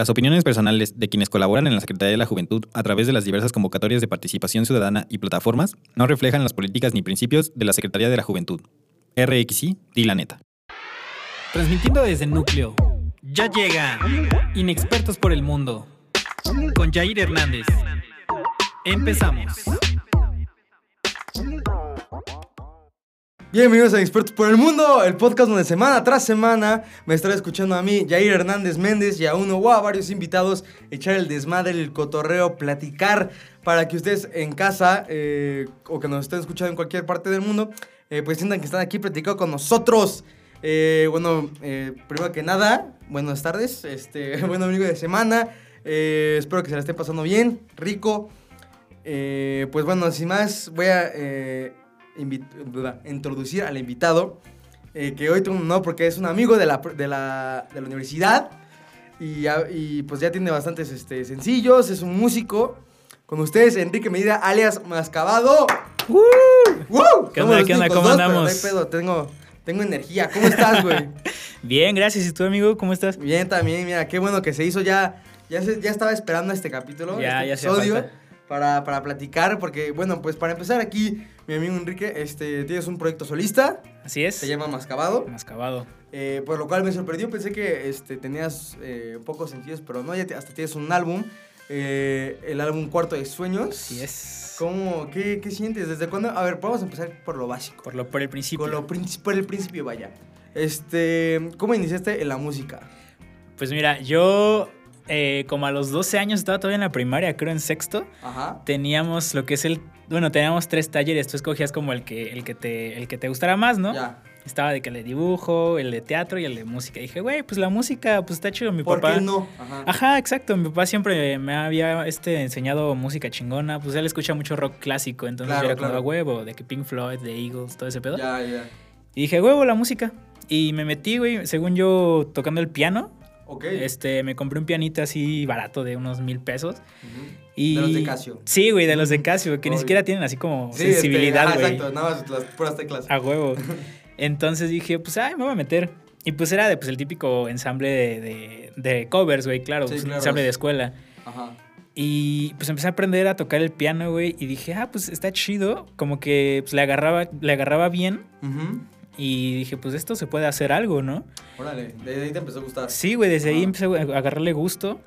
Las opiniones personales de quienes colaboran en la Secretaría de la Juventud a través de las diversas convocatorias de participación ciudadana y plataformas no reflejan las políticas ni principios de la Secretaría de la Juventud. RXI, di. Transmitiendo desde el núcleo. Ya llega. Inexpertos por el mundo. Con Jair Hernández. Empezamos. Bienvenidos a Expertos por el Mundo, el podcast donde semana tras semana me estará escuchando a mí, Jair Hernández Méndez, y a uno o a varios invitados echar el desmadre, el cotorreo, platicar, para que ustedes en casa eh, o que nos estén escuchando en cualquier parte del mundo, eh, pues sientan que están aquí platicando con nosotros. Eh, bueno, eh, primero que nada, buenas tardes, este, buen amigo de semana, espero que se la estén pasando bien, rico. Pues bueno, sin más, voy a introducir al invitado, eh, que hoy tengo un honor porque es un amigo de la, de la, de la universidad y, ya- y, pues ya tiene bastantes este, sencillos, es un músico. Con ustedes, Enrique Medina, alias Mascabado. ¡Woo! ¿Qué onda, qué ¿Cómo dos, pero andamos? no hay pedo, tengo, tengo energía. ¿Cómo estás, güey? Bien, gracias. ¿Y tú, amigo? ¿Cómo estás? Bien, también, mira, qué bueno que se hizo ya. Ya, se- ya estaba esperando este capítulo, Ya, este ya episodio, para, para platicar, porque, bueno, pues para empezar aquí, mi amigo Enrique, este, tienes un proyecto solista, Así es. se llama Mascabado, Mascabado. eh, por lo cual me sorprendió, pensé que este, tenías eh, pocos sencillos, pero no, ya te- hasta tienes un álbum, eh, el álbum Cuarto de Sueños. Así es. ¿Cómo, qué, qué sientes? ¿Desde cuándo? A ver, vamos a empezar por lo básico. Por, lo, por el principio. Lo princi- por el principio, vaya. Este, ¿cómo iniciaste en la música? Pues mira, yo eh, como a los 12 años estaba todavía en la primaria, creo en sexto. Ajá. Teníamos lo que es el... Bueno, teníamos tres talleres. Tú escogías como el que, el que, te, el que te gustara más, ¿no? Ya. Estaba de que el de dibujo, el de teatro y el de música. Y dije, güey, pues la música, pues está chido. Mi ¿Por papá... qué no? Ajá. Ajá, exacto. Mi papá siempre me había este, enseñado música chingona. Pues él escucha mucho rock clásico. Entonces Claro, yo era como claro. a huevo, de que Pink Floyd, de Eagles, todo ese pedo. Ya, ya. Y dije, huevo, la música. Y me metí, güey, según yo, tocando el piano. Ok. Este, me compré un pianito así barato de unos mil pesos. Y... De los de Casio. Sí, güey, de los de Casio, que ni siquiera tienen así como Sí, este, sensibilidad, ajá, güey. exacto, nada más las puras teclas. A huevo. Entonces dije, pues, ay, me voy a meter. Y pues era de, pues, el típico ensamble de, de, de covers, güey, claro, Sí, pues, claro. ensamble de escuela. Ajá. Y pues empecé a aprender a tocar el piano, güey, y dije, ah, pues está chido, como que pues, le, agarraba, le agarraba bien. Ujú. Y dije, pues esto se puede hacer algo, ¿no? Órale, de ahí te empezó a gustar. Sí, güey, desde ahí empecé a agarrarle gusto.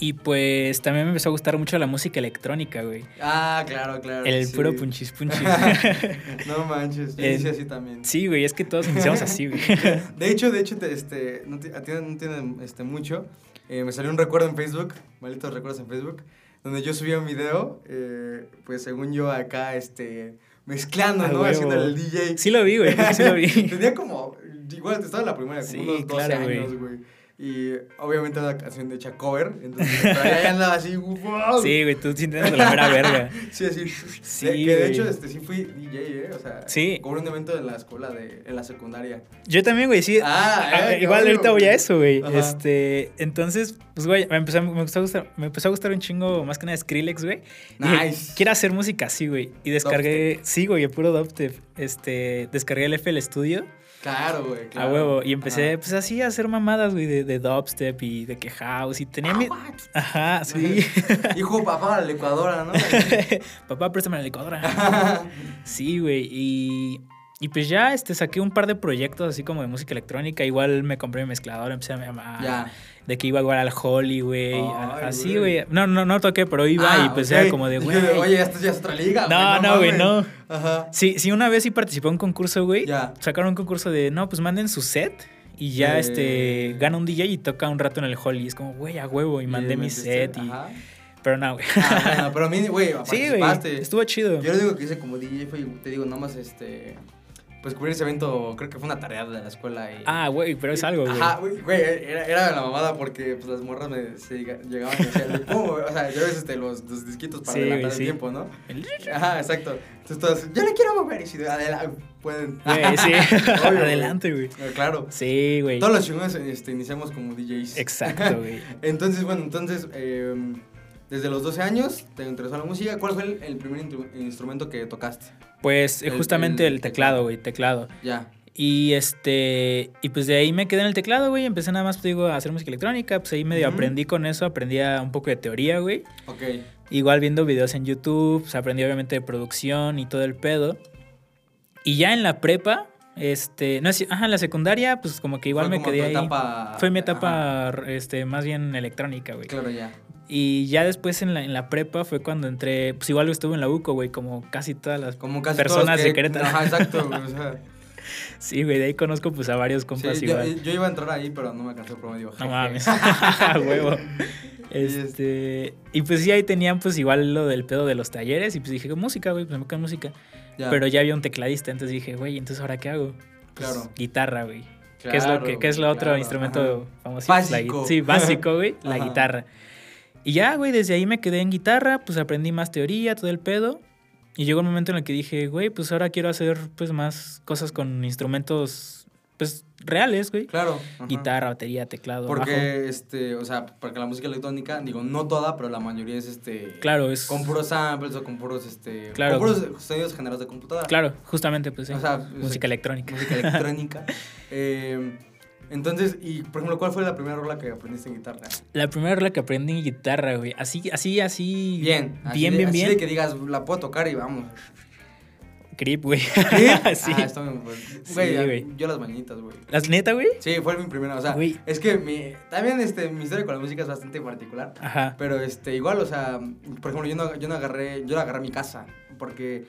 Y pues también me empezó a gustar mucho la música electrónica, güey. Ah, claro, claro. El sí. puro punchis punchis. no manches, yo inicié así también. sí, güey, es que todos iniciamos así, güey. De hecho, de hecho, te- este, no, ti- a ti no tiene este, mucho. Eh, me salió un recuerdo en Facebook, malditos recuerdos en Facebook, donde yo subía un video, eh, pues según yo acá, este, mezclando, ¿no? huevo. Haciendo el DJ. Sí lo vi, güey, sí lo vi. Tenía como, igual estaba en la primaria, como Sí, unos 12 claro, güey. años, güey. Y obviamente era una canción de hecha cover, entonces pero ya andaba así, wow. Sí, güey, tú sintiendo la mera verga. Sí, así. Sí, de, que de hecho, este, sí fui DJ, ¿eh? O sea, Sí. cobré un evento en la escuela, de, en la secundaria. Yo también, güey, sí. Ah, Ah, eh, igual ahorita voy a eso, güey. Ajá. Este, entonces, pues, güey, me empezó, me, empezó a gustar, me empezó a gustar un chingo más que nada Skrillex, güey. Dije, Nice. Quiero hacer música así, güey. Y descargué, sí, güey, el puro dubstep. Este, descargué el FL Studio Claro, güey. Claro. a huevo. Y empecé, Ajá. pues así a hacer mamadas, güey, de, de dubstep y de que house. Y tenía mi. Ah, Ajá, sí. Hijo, papá, la licuadora, ¿no? Papá, préstame la licuadora. Sí, güey. Y, y pues ya este, saqué un par de proyectos así como de música electrónica. Igual me compré mi mezclador, empecé a, a- ya. de que iba igual al Holly, güey. a- Así, güey. No, no, no toqué, pero iba y Ah, pues ok. era como de, güey. Oye, esto ya es otra liga, No, no, güey, mames. no. Ajá. Sí, sí, una vez sí participé en un concurso, güey. Sacaron un concurso de, no, pues manden su set. Y ya, Eh. este, gana un DJ y toca un rato en el Holly. Es como, güey, a huevo. Y mandé mi set. Y... Ajá. Pero no, güey. Ah, bueno, pero a mí, güey, Sí, güey. participaste. Estuvo chido. Yo le digo que hice como DJ, fue, te digo, nomás, este... Pues cubrir ese evento, creo que fue una tarea de la escuela y... Ah, güey, pero es algo, güey. Ajá, güey, era, era la mamada porque pues, las morras me se llegaban y decían, "Le pongo", o sea, yo a veces este, los, los disquitos para Sí, adelantar el tiempo, ¿no? El- Ajá, exacto. Entonces todas, yo le quiero mover y si adelante, pueden. Güey, sí. Obvio. Adelante, güey. Eh, Claro. Sí, güey. Todos los chingones este, iniciamos como DJs. Exacto, güey. Entonces, bueno, entonces, eh, desde los 12 años te interesó la música. ¿Cuál fue el, el primer instrumento que tocaste? Pues eh, El- justamente el el, teclado, güey, teclado. Ya. Y este, y pues de ahí me quedé en el teclado, güey. Empecé nada más, pues, digo, a hacer música electrónica. Pues ahí medio aprendí con eso, aprendí un poco de teoría, güey. Ok. Igual viendo videos en YouTube, pues aprendí obviamente de producción y todo el pedo. Y ya en la prepa, este, no sé, ajá, en la secundaria, pues como que igual Fue me como quedé tu ahí. etapa- Fue mi Ajá. etapa, este, más bien electrónica, güey. Claro, ya. Y ya después en la, en la prepa fue cuando entré, pues igual estuve en la UCO, güey, como casi todas las Como casi todos personas los de que- Querétaro. Ajá, exacto, güey. O sea, Sí, güey, de ahí conozco pues a varios compas sí, yo, igual. yo iba a entrar ahí, pero no me alcanzó el promedio. No mames, huevo. Este, y pues sí, ahí tenían pues igual lo del pedo de los talleres y pues dije, música, güey, pues me quedo música. Ya, Pero ya había un tecladista, entonces dije, güey, entonces ahora qué hago? Pues, Claro. guitarra, güey. ¿Qué es lo que qué es lo otro claro, instrumento famoso? Básico. sí, básico, güey, la guitarra. Y ya, güey, desde ahí me quedé en guitarra, pues aprendí más teoría, todo el pedo. Y llegó un momento en el que dije, güey, pues ahora quiero hacer pues más cosas con instrumentos pues reales, güey. Claro. ajá. Guitarra, batería, teclado, Porque, bajo. este, o sea, porque la música electrónica, digo, no toda, pero la mayoría es, este... Claro, es Con puros samples o con puros, este... Claro. Con puros sonidos generados de computadora. Claro, justamente pues sí. O sea, música electrónica. Música electrónica. Eh, entonces, y por ejemplo, ¿cuál fue la primera rola que aprendiste en guitarra? La primera rola que aprendí en guitarra, güey. Así, así, así. Bien. así Bien, de- bien, así bien. de que digas, la puedo tocar y vamos. Creep, güey. Sí. Ah, está bien, güey. Sí, Güey, yo las mañanitas, güey. ¿Las neta, güey? Sí, fue mi primera, o sea, Güey. es que mi, también este, mi historia con la música es bastante particular, Ajá. pero este, igual, o sea, por ejemplo, yo no, yo no agarré, yo la agarré mi casa, porque,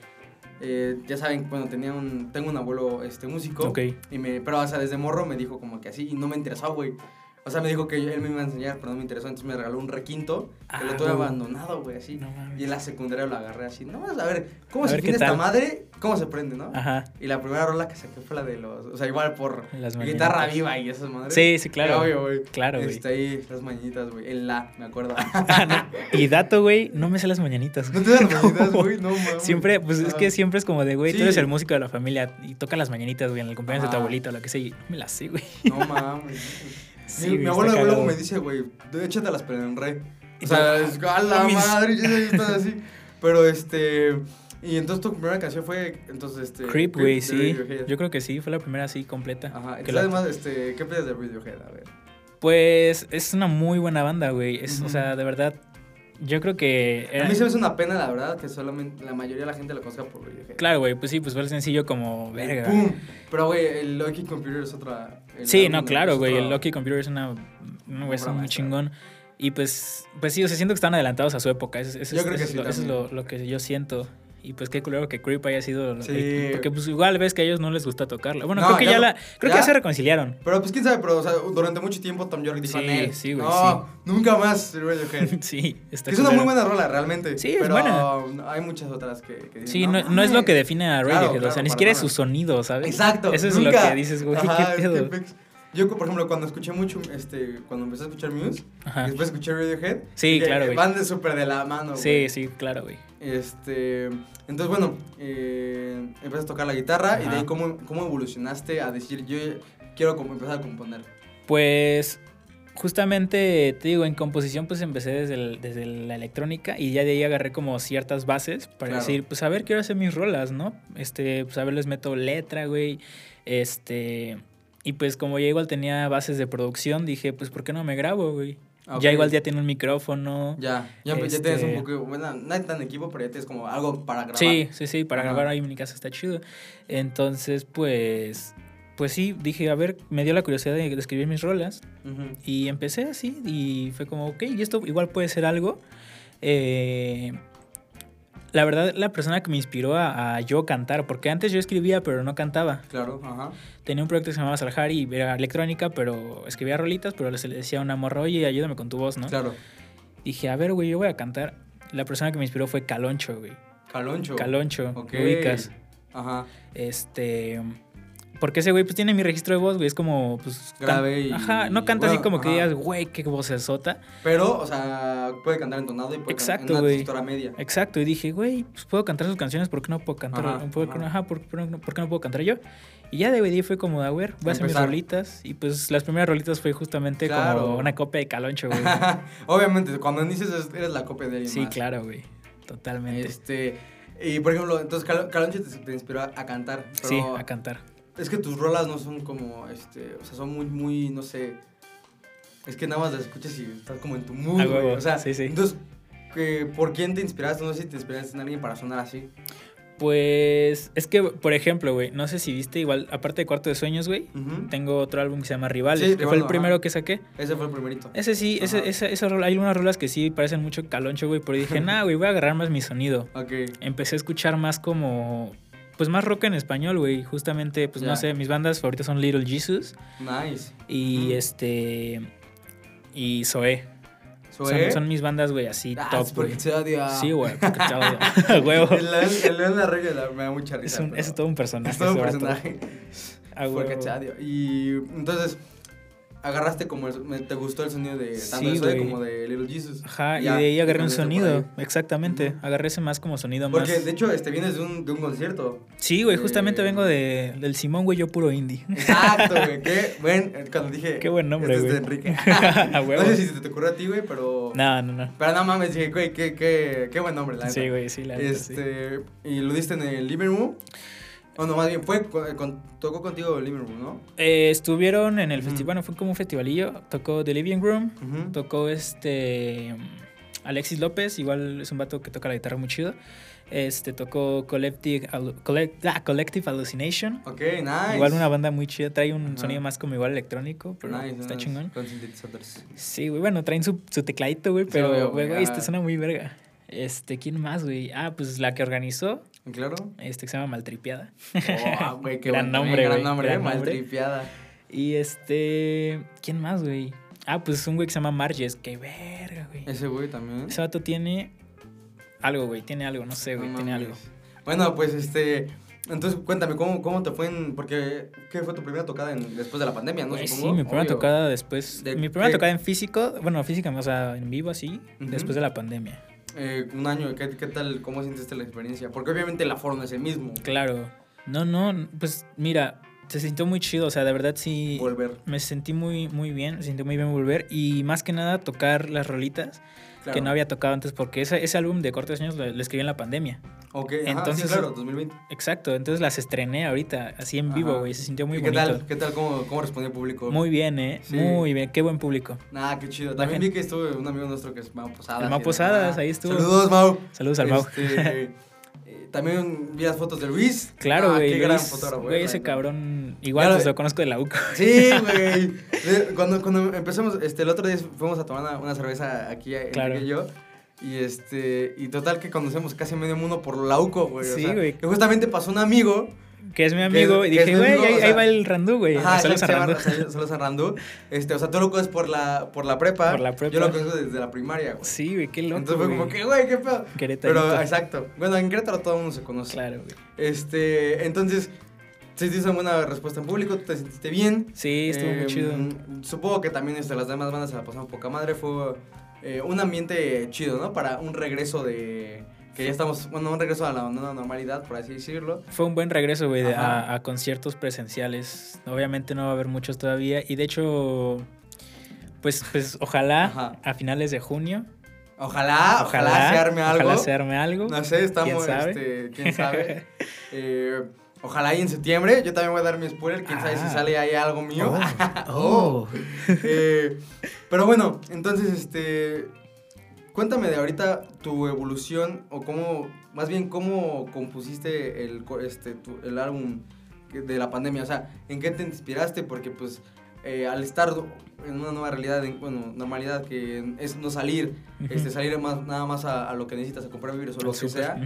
eh, ya saben, bueno, tenía un, tengo un abuelo, este, músico, Ok. y me, pero, o sea, desde morro me dijo como que así, y no me interesó, güey, o sea, me dijo que él me iba a enseñar, pero no me interesó, entonces me regaló un requinto, que Ah, lo tuve güey. abandonado, güey, así, No y en la secundaria lo agarré así, no, a ver, ¿cómo A se tiene esta madre? ¿Cómo se prende, no? Ajá. Y la primera rola que saqué fue la de los. O sea, igual por Las guitarra mañanitas. viva y esas madres. Sí, sí, claro. Obvio, güey. Claro, güey. Está ahí las mañanitas, güey. En la, me acuerdo. Y dato, güey, no me sé las mañanitas. ¿No te das las mañanitas, güey? No, mames. Siempre, pues es Ah. que siempre es como de, güey, tú eres el músico de la familia y toca las mañanitas, güey, en el cumpleaños de tu abuelita o lo que sea, y no me las sé, güey. No mames. Sí, mi, abuelo luego cagado. me dice, güey, échatelas pero en re. O sea, es, a la mames. madre, yo soy todo así. Pero este. Y entonces tu primera canción fue. Entonces, este. Creep, güey, sí. Yo creo que sí, fue la primera así completa. Ajá. Entonces, además, este, ¿qué piensas de Radiohead? A ver. Pues es una muy buena banda, güey. Es, O sea, de verdad, yo creo que... A mí se me hace una pena, la verdad, que solamente la mayoría de la gente lo conozca por Radiohead. Claro, güey, pues sí, pues fue el sencillo como verga. ¡Pum! Pero, güey, el Lucky Computer es otra. Sí, no, claro, güey. El Lucky Computer es una. es un chingón. Y pues, pues sí, o sea, siento que están adelantados a su época. Eso, eso Yo es, que eso es sí, lo, eso es también. lo, lo que yo siento. Y pues qué culero que Creep haya sido. Sí. Porque pues igual ves que a ellos no les gusta tocarla. Bueno, No, creo que ya la. Creo ¿ya? que ya se reconciliaron. Pero, pues, quién sabe, pero, o sea, durante mucho tiempo Tom York dijo Sí, él. sí, güey, No, nunca más Radiohead. sí, está que es una muy buena rola, realmente. Sí, es pero buena. hay muchas otras que, que dicen, Sí, no, no es lo mames". que define a Claro, Radiohead. o sea, ni siquiera es su sonido, ¿sabes? Exacto. Eso es nunca. lo que dices, güey. Ajá, ¿Qué es que. Yo, por ejemplo, cuando escuché mucho, este, cuando empecé a escuchar Muse, Ajá. después escuché Radiohead, Sí, claro, güey. Van de súper de la mano, Sí, güey. sí, claro, güey. Este, entonces, bueno, eh, empecé a tocar la guitarra y de ahí, ¿cómo, ¿cómo evolucionaste a decir, yo quiero empezar a componer? Pues justamente te digo, en composición pues empecé desde, el- desde la electrónica y ya de ahí agarré como ciertas bases para Claro. decir, pues a ver, quiero hacer mis rolas, ¿no? Este, pues a ver, les meto letra, güey. Este, y pues como ya igual tenía bases de producción, dije, pues ¿por qué no me grabo, güey? Ok. Ya igual ya tiene un micrófono. Ya, ya, ya Este- tienes un poco, bueno, no hay tan equipo, pero ya tienes como algo para grabar. Sí, sí, sí, para Ajá. grabar ahí en mi casa está chido. Entonces, pues, pues sí, dije, a ver, me dio la curiosidad de, escribir mis rolas. Y empecé así y fue como, ok, y esto igual puede ser algo. Eh, la verdad, la persona que me inspiró a, a yo cantar, porque antes yo escribía pero no cantaba. Claro, ajá. Tenía un proyecto que se llamaba Salhari era electrónica, pero escribía rolitas, pero se le decía a una morra, oye, ayúdame con tu voz, ¿no? Claro. Dije, a ver, güey, yo voy a cantar. La persona que me inspiró fue Caloncho, güey. Caloncho. Caloncho, Ok. ¿lo ubicas? Ajá. Este. Porque ese güey, pues tiene mi registro de voz, güey. Es como, pues. Grave y- Ajá, no canta bueno, así como que digas, güey, qué voz sota. Pero, o sea, puede cantar entonado y puede Exacto, cantar en una media. Exacto, y dije, güey, pues puedo cantar sus canciones, ¿por qué no puedo cantar? Ajá, ¿Por, qué ajá. ¿por, por no- por qué no puedo cantar yo? Y ya de ahí fue como, a ver, voy a hacer mis rolitas. Y pues las primeras rolitas fue justamente Claro. como una copia de Caloncho, güey. Obviamente, cuando inicias es- eres la copia de alguien sí, más. claro, güey. Totalmente. Este, y por ejemplo, entonces Cal- Caloncho te, te inspiró a, a cantar. Pero, sí, a cantar. Es que tus rolas no son como, este, o sea, son muy, muy, no sé. Es que nada más las escuchas y estás como en tu mood, güey. O sea, sí, sí. entonces, ¿por quién te inspiraste? No sé si te inspiraste en alguien para sonar así. Pues es que, por ejemplo, güey, no sé si viste, igual, aparte de Cuarto de Sueños, güey, Ujú. tengo otro álbum que se llama Rivales, Sí, que fue el primero ajá. que saqué. Ese fue el primerito. Ese sí, ese, Ajá. esa, esa rola, hay unas rolas que sí parecen mucho caloncho, güey, pero dije, nah, güey, voy a agarrar más mi sonido. Ok. Empecé a escuchar más como, pues más rock en español, güey. Justamente, pues no sé, mis bandas favoritas son Little Jesus Nice. y este, y Zoé. Son, ¿Zoé? son mis bandas, güey, así Ah, top, es porque güey. te. Sí, güey, porque te odio. A huevo. El león, la regla la- me da mucha Es, risa. un, es todo un personaje. Es todo un personaje. Porque te odio. Y entonces, agarraste como. el- te gustó el sonido de tanto Sí, de como de Little Jesus. Ajá, y de ahí agarré un sonido. Exactamente. Agarré ese más como sonido Porque más. de hecho, este vienes de un, de un concierto. Sí, güey, justamente vengo de, del Simón, güey, yo puro indie. Exacto, güey. Qué buen. eh, Cuando dije. Qué buen nombre, este güey. Es de Enrique. A huevo. no sé si se te ocurrió a ti, güey, pero. No, no, no. Pero no mames, dije, güey, qué, qué, qué buen nombre, la Sí, güey, sí, la sí. Este. Y lo diste en el living room. O no, más bien, fue. con- con- tocó contigo living room, ¿no? Eh, estuvieron en el festival, bueno, fue como un festivalillo. Tocó The Living Room, tocó este. Alexis López, igual es un vato que toca la guitarra muy chido. Este tocó Collective, Collect- ah, Collective Hallucination. Ok, nice. Igual una banda muy chida, trae un sonido más como igual electrónico, pero Nice, está nice. chingón. Con sintetizadores. Sí, güey, bueno, traen su, su tecladito, güey, Sí, pero, güey, ajá. este suena muy verga. Este, ¿quién más, güey? Ah, pues la que organizó, ¿Claro? este, que se llama Maltripiada. Oh, güey, qué Gran buen- nombre, Gran güey, nombre, gran mal nombre. tripeada. Y este, ¿quién más, güey? Ah, pues un güey que se llama Marges, qué verga, güey. Ese güey también. Ese vato tiene algo, güey, tiene algo, no sé, No güey, tiene algo. Bueno, pues este. Entonces, cuéntame, ¿cómo, cómo te fue en. Porque, ¿qué fue tu primera tocada en- después de la pandemia, no? Sí, mi primera Obvio. tocada después. ¿De Mi primera qué? tocada en físico, bueno, física, o sea, en vivo así, después de la pandemia. Eh, un año, ¿qué, ¿qué tal? ¿Cómo sentiste la experiencia? Porque obviamente el aforo no es el mismo. Claro. No, no, pues mira, se sintió muy chido, o sea, de verdad sí. Volver. Me sentí muy, muy bien, me sentí muy bien volver y más que nada tocar las rolitas Claro. que no había tocado antes porque ese, ese álbum de cortes años lo, lo escribí en la pandemia. Ok, ajá, Entonces- sí, claro, 2020. Exacto, entonces las estrené ahorita, así en vivo, Ajá. güey, se sintió muy ¿Y qué bonito. tal? ¿Qué tal? ¿Cómo, cómo respondió el público? Muy bien, eh, Sí. muy bien, qué buen público. Nah, qué chido. También vi que estuvo un amigo nuestro que es Mau Posadas. El Mau Posadas, ah, ahí estuvo. Saludos, Mau. Saludos al Mau. Este, eh, también vi las fotos de Luis. Claro, Ah, güey, Qué gran fotógrafo. güey, eh, ese cabrón, igual Ya pues lo- conozco de la UCO. Sí, güey. Cuando, cuando empezamos, este, el otro día fuimos a tomar una, una cerveza aquí, Enrique Claro. y yo. Y este, y total que conocemos casi medio mundo por la UCO, güey. o Sí, sea, güey. Que justamente pasó un amigo. Que es mi amigo, Que- y dije, güey, ahí, o sea- ahí va el Randú, güey. Ajá, Saludos a Randú. Sal- Saludos a Randú. Este, o sea, tú lo conoces por la, por la prepa. Por la prepa. Yo lo conozco desde la primaria, güey. Sí, güey, qué loco. Entonces fue como que, güey, qué pedo. Querétarito. Pero, exacto. Bueno, en Querétaro todo el mundo se conoce. Claro, güey. Este, entonces, se hizo una buena respuesta en público, tú te sentiste bien. Sí, estuvo Eh, muy chido. Supongo que también este, las demás bandas se la pasaron poca madre. Fue eh, un ambiente chido, ¿no? Para un regreso de. Que ya estamos. Bueno, un regreso a la nueva normalidad, por así decirlo. Fue un buen regreso, güey, a, a conciertos presenciales. Obviamente no va a haber muchos todavía. Y de hecho, pues, pues ojalá Ajá. a finales de junio. Ojalá, ojalá, se arme algo. Ojalá se arme algo. No sé, estamos. ¿Quién sabe? Este, quién sabe. Eh, ojalá ahí en septiembre. Yo también voy a dar mi spoiler. Quién sabe si Ah. sale ahí algo mío. Oh. Eh, pero bueno, entonces, este. Cuéntame de ahorita tu evolución o cómo, más bien cómo compusiste el, este, tu- el álbum de la pandemia. O sea, ¿en qué te inspiraste? Porque pues eh, al estar en una nueva realidad, en- bueno, normalidad que es no salir, este, salir más, nada más a, a lo que necesitas, a comprar víveres o lo Al que sea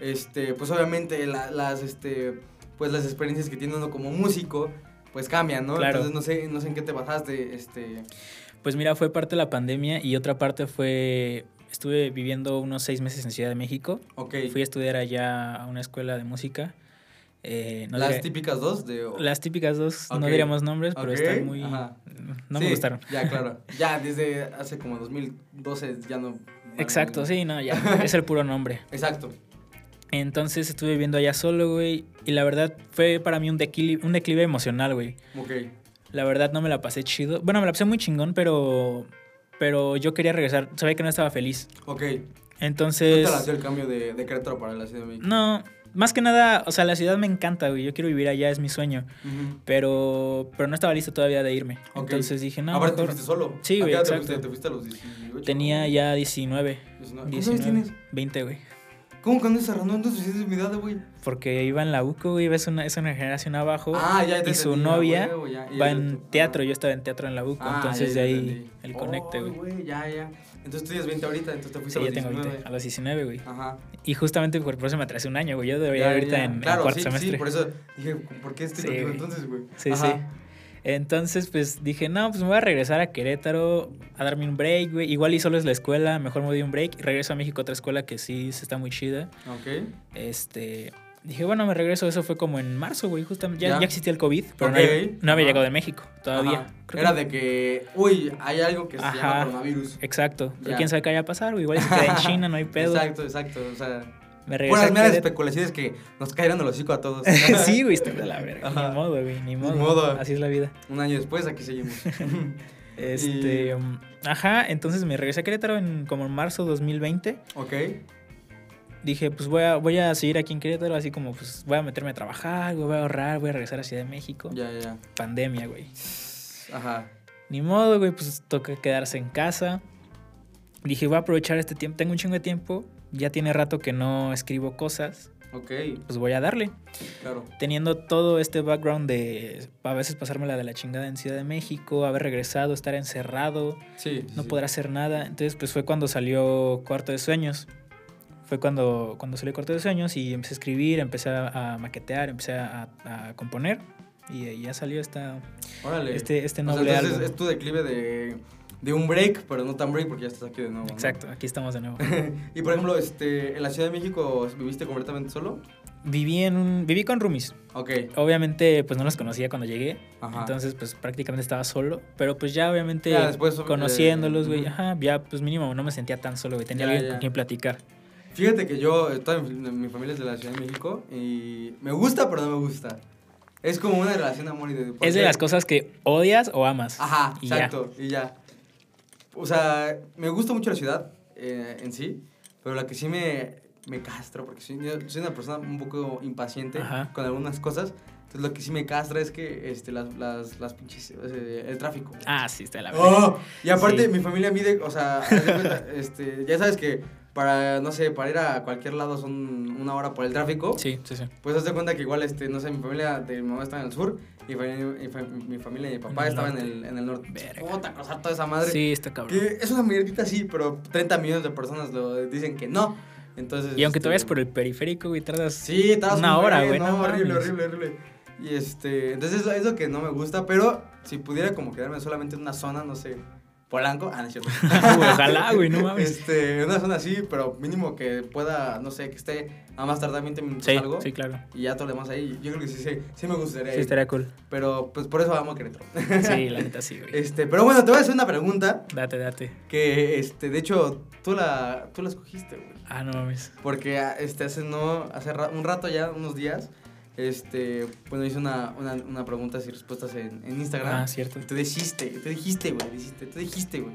este, pues obviamente la- las, este, pues las experiencias que tiene uno como músico, pues cambian, ¿no? Claro. Entonces no sé, no sé en qué te basaste, este, Pues mira, fue parte de la pandemia y otra parte fue. Estuve viviendo unos seis meses en Ciudad de México. ok. Fui a estudiar allá a una escuela de música. Eh, no las típicas dos de... Las típicas dos, no diríamos nombres, pero Ok, están muy... ajá. No Sí, me gustaron. Ya, claro. Ya desde hace como 2012 ya no... Exacto, sí, no, ya. es el puro nombre. Exacto. Entonces estuve viviendo allá solo, güey. Y la verdad fue para mí un declive, un declive emocional, güey. Ok. La verdad no me la pasé chido. Bueno, me la pasé muy chingón, pero... Pero yo quería regresar. Sabía que no estaba feliz. Ok. ¿No Entonces... te la el cambio de, de Querétaro para la Ciudad de México? No, más que nada, o sea, la ciudad me encanta, güey. Yo quiero vivir allá, es mi sueño. Pero, pero no estaba listo todavía de irme. Ok. Entonces dije, no, Aparte te mejor- fuiste solo. Sí, ¿A güey, te fuiste? ¿Te fuiste a los 18? tenía ya 19. 19. ¿Cuántos 19 años tienes? 20, güey. ¿Cómo que andas? Entonces es mi edad, güey. Porque iba en la UCO, güey, es una, es una generación abajo. Ah, ya te y su entendí, novia ya, va en teatro, yo estaba en teatro en la UCO, Ah, entonces ya, de ya ahí entendí. el conecte, Oh, güey. Ya, ya. Entonces tú tienes 20 ahorita, entonces te fuiste Sí, a ya los tengo 20, 19. a los 19, güey. Ajá. Y justamente por, eso me atrasé un año, güey. Yo debería Ya, ahorita ya. en, en Claro, cuarto sí, semestre. Sí, por eso dije, ¿por qué estoy Sí, contigo entonces, güey? Sí, Ajá. sí. Entonces, pues dije, no, pues me voy a regresar a Querétaro a darme un break, güey. Igual y solo es la escuela, mejor me doy un break. Regreso a México a otra escuela que sí se está muy chida. Ok. Este. Dije, bueno, me regreso. Eso fue como en marzo, güey. Justamente. Ya, Ya. ya existía el COVID, pero no había, no había Ajá. llegado de México todavía. Creo Era que- de que, uy, hay algo que se llama coronavirus. Exacto. Pero quién sabe qué vaya a pasar, güey. Igual se queda en China, no hay pedo. Exacto, exacto. O sea, Me regresé buenas Querétaro. especulaciones que nos cayeron del hocico a todos. sí, güey, está de la verga. Ajá. Ni modo, güey, ni Ni modo. modo. Así es la vida. Un año después, aquí seguimos. Este, Y- um, ajá, entonces me regresé a Querétaro en como en marzo 2020. ok. Dije, pues voy a, voy a seguir aquí en Querétaro, así como pues voy a meterme a trabajar, güey, voy a ahorrar, voy a regresar a Ciudad de México. Ya, ya, ya. Pandemia, güey. Ajá. Ni modo, güey, pues toca quedarse en casa. Dije, voy a aprovechar este tiempo, tengo un chingo de tiempo, ya tiene rato que no escribo cosas, Ok, pues voy a darle. claro. Teniendo todo este background de a veces pasármela de la chingada en Ciudad de México, haber regresado, estar encerrado, Sí. no sí. poder hacer nada. Entonces, pues fue cuando salió Cuarto de Sueños. Fue cuando, cuando salió Cuarto de Sueños y empecé a escribir, empecé a, maquetear, empecé a, a componer. Y ya salió esta, Órale. este, este O sea, noble entonces álbum. es tu declive de, de un break, pero no tan break porque ya estás aquí de nuevo. ¿no? Exacto, aquí estamos de nuevo. y por ejemplo, este, en la Ciudad de México, ¿viviste completamente solo? viví, en un, viví con roomies. Ok. Obviamente, pues no los conocía cuando llegué. Ajá. Entonces, pues prácticamente estaba solo. Pero pues ya obviamente Ya, después, eh, conociéndolos, güey. ujú. Ajá, ya pues mínimo no me sentía tan solo, güey. Tenía Ya, alguien ya. con quien platicar. Fíjate que yo, eh, toda mi, mi familia es de la Ciudad de México y me gusta, pero no me gusta. Es como una relación de amor y de... Es de las cosas que odias o amas. Ajá, Y exacto, y ya. O sea, me gusta mucho la ciudad eh, en sí, pero la que sí me, me castra, porque soy, soy una persona un poco impaciente Ajá. con algunas cosas. Entonces, lo que sí me castra es que este, las, las, las pinches. eh, el tráfico. Ah, sí, está la verga. ¡Oh! Y aparte, Sí. mi familia mide, o sea, este, ya sabes que para, no sé, para ir a cualquier lado son una hora por el tráfico. Sí, sí, sí. Pues haz de cuenta que igual, este, no sé, mi familia de mi mamá estaba en el sur y, fa- y fa- mi familia de mi papá En estaba en el, en el norte. Puta, cruzar toda esa madre. Sí, está cabrón. Que es una mierdita sí, pero 30 millones de personas lo dicen que no. Entonces, Y aunque este, te vayas por el periférico, güey, tardas Sí, estabas una un hora, güey. No, horrible, horrible, horrible. Y este, entonces es lo que no me gusta, pero si pudiera como quedarme solamente en una zona, no sé, Polanco, ah, no es cierto. Ojalá, güey, no mames. Este, una zona así, pero mínimo que pueda, no sé, que esté a más tardar 20 minutos Sí, algo. sí, claro. Y ya todo lo demás ahí. Yo creo que sí, sí, sí me gustaría Sí, ir. estaría cool. Pero pues por eso vamos a Querétaro. Sí, la neta sí, güey. Este, pero bueno, te voy a hacer una pregunta Date, date. que, este, de hecho, tú la, tú la escogiste, güey. Ah, no mames. Porque ah, este, hace, no, hace ra- un rato ya, unos días, este, bueno, hice una, una, una preguntas y respuestas en, en Instagram. Ah, cierto. Y tú dijiste, tú dijiste, güey, dijiste, tú dijiste, güey,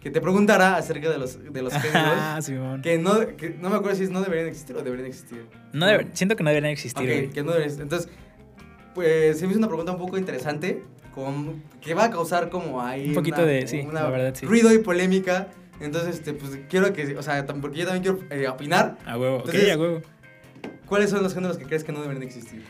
que te preguntara acerca de los, de los Ah, géneros Simón. que no, que no me acuerdo si es no deberían existir o deberían existir. No siento que no deberían existir, Ok, güey. que no deberían Entonces, pues, se me hizo una pregunta un poco interesante, con, que va a causar como ahí Un poquito una- de- sí, una la verdad, sí. ruido y polémica. Entonces, este, pues, quiero que, o sea, porque yo también quiero eh, opinar. A huevo, ok, Entonces- a huevo. ¿Cuáles son los géneros que crees que no deberían existir?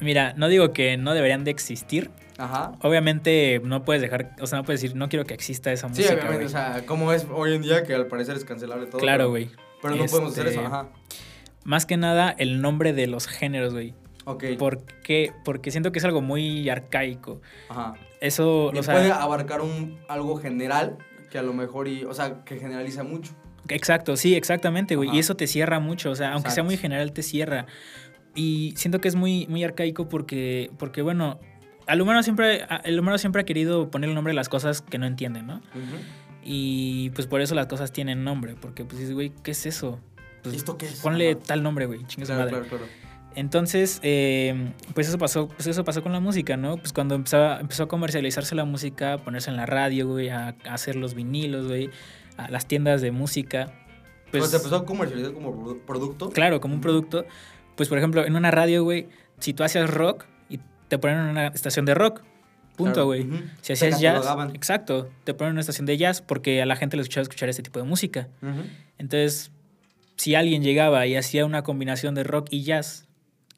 Mira, no digo que no deberían de existir. Ajá. Obviamente no puedes dejar, o sea, no puedes decir, no quiero que exista esa Sí, música, obviamente, güey. o sea, como es hoy en día que al parecer es cancelable todo. Claro, pero- güey. Pero no podemos hacer Este, eso, ajá. Más que nada el nombre de los géneros, güey. Ok. ¿Por qué? Porque siento que es algo muy arcaico. Ajá. Eso, Y o sea, puede abarcar un, algo general que a lo mejor, y, o sea, que generaliza mucho. Exacto, sí, exactamente, güey. Ajá. Y eso te cierra mucho, o sea, aunque sea Exacto. muy general, te cierra. Y siento que es muy, muy arcaico porque, porque bueno, al humano siempre, el humano siempre ha querido poner el nombre a las cosas que no entienden, ¿no? Y pues por eso las cosas tienen nombre, porque pues dices, güey, ¿qué es eso? Pues, ¿Y esto qué es? Ponle Ajá. tal nombre, güey, chingue Claro, madre. claro, claro. Entonces, eh, pues eso pasó, pues eso pasó con la música, ¿no? Pues cuando empezaba, empezó a comercializarse la música, a ponerse en la radio, güey, a, a hacer los vinilos, güey, a las tiendas de música. Pues, se empezó a comercializar como produ- producto. Claro, como un producto. Pues, por ejemplo, en una radio, güey, si tú hacías rock y te ponen en una estación de rock, punto, Claro, güey. Si hacías jazz, exacto, te ponen en una estación de jazz porque a la gente le escuchaba escuchar este tipo de música. Entonces, si alguien llegaba y hacía una combinación de rock y jazz,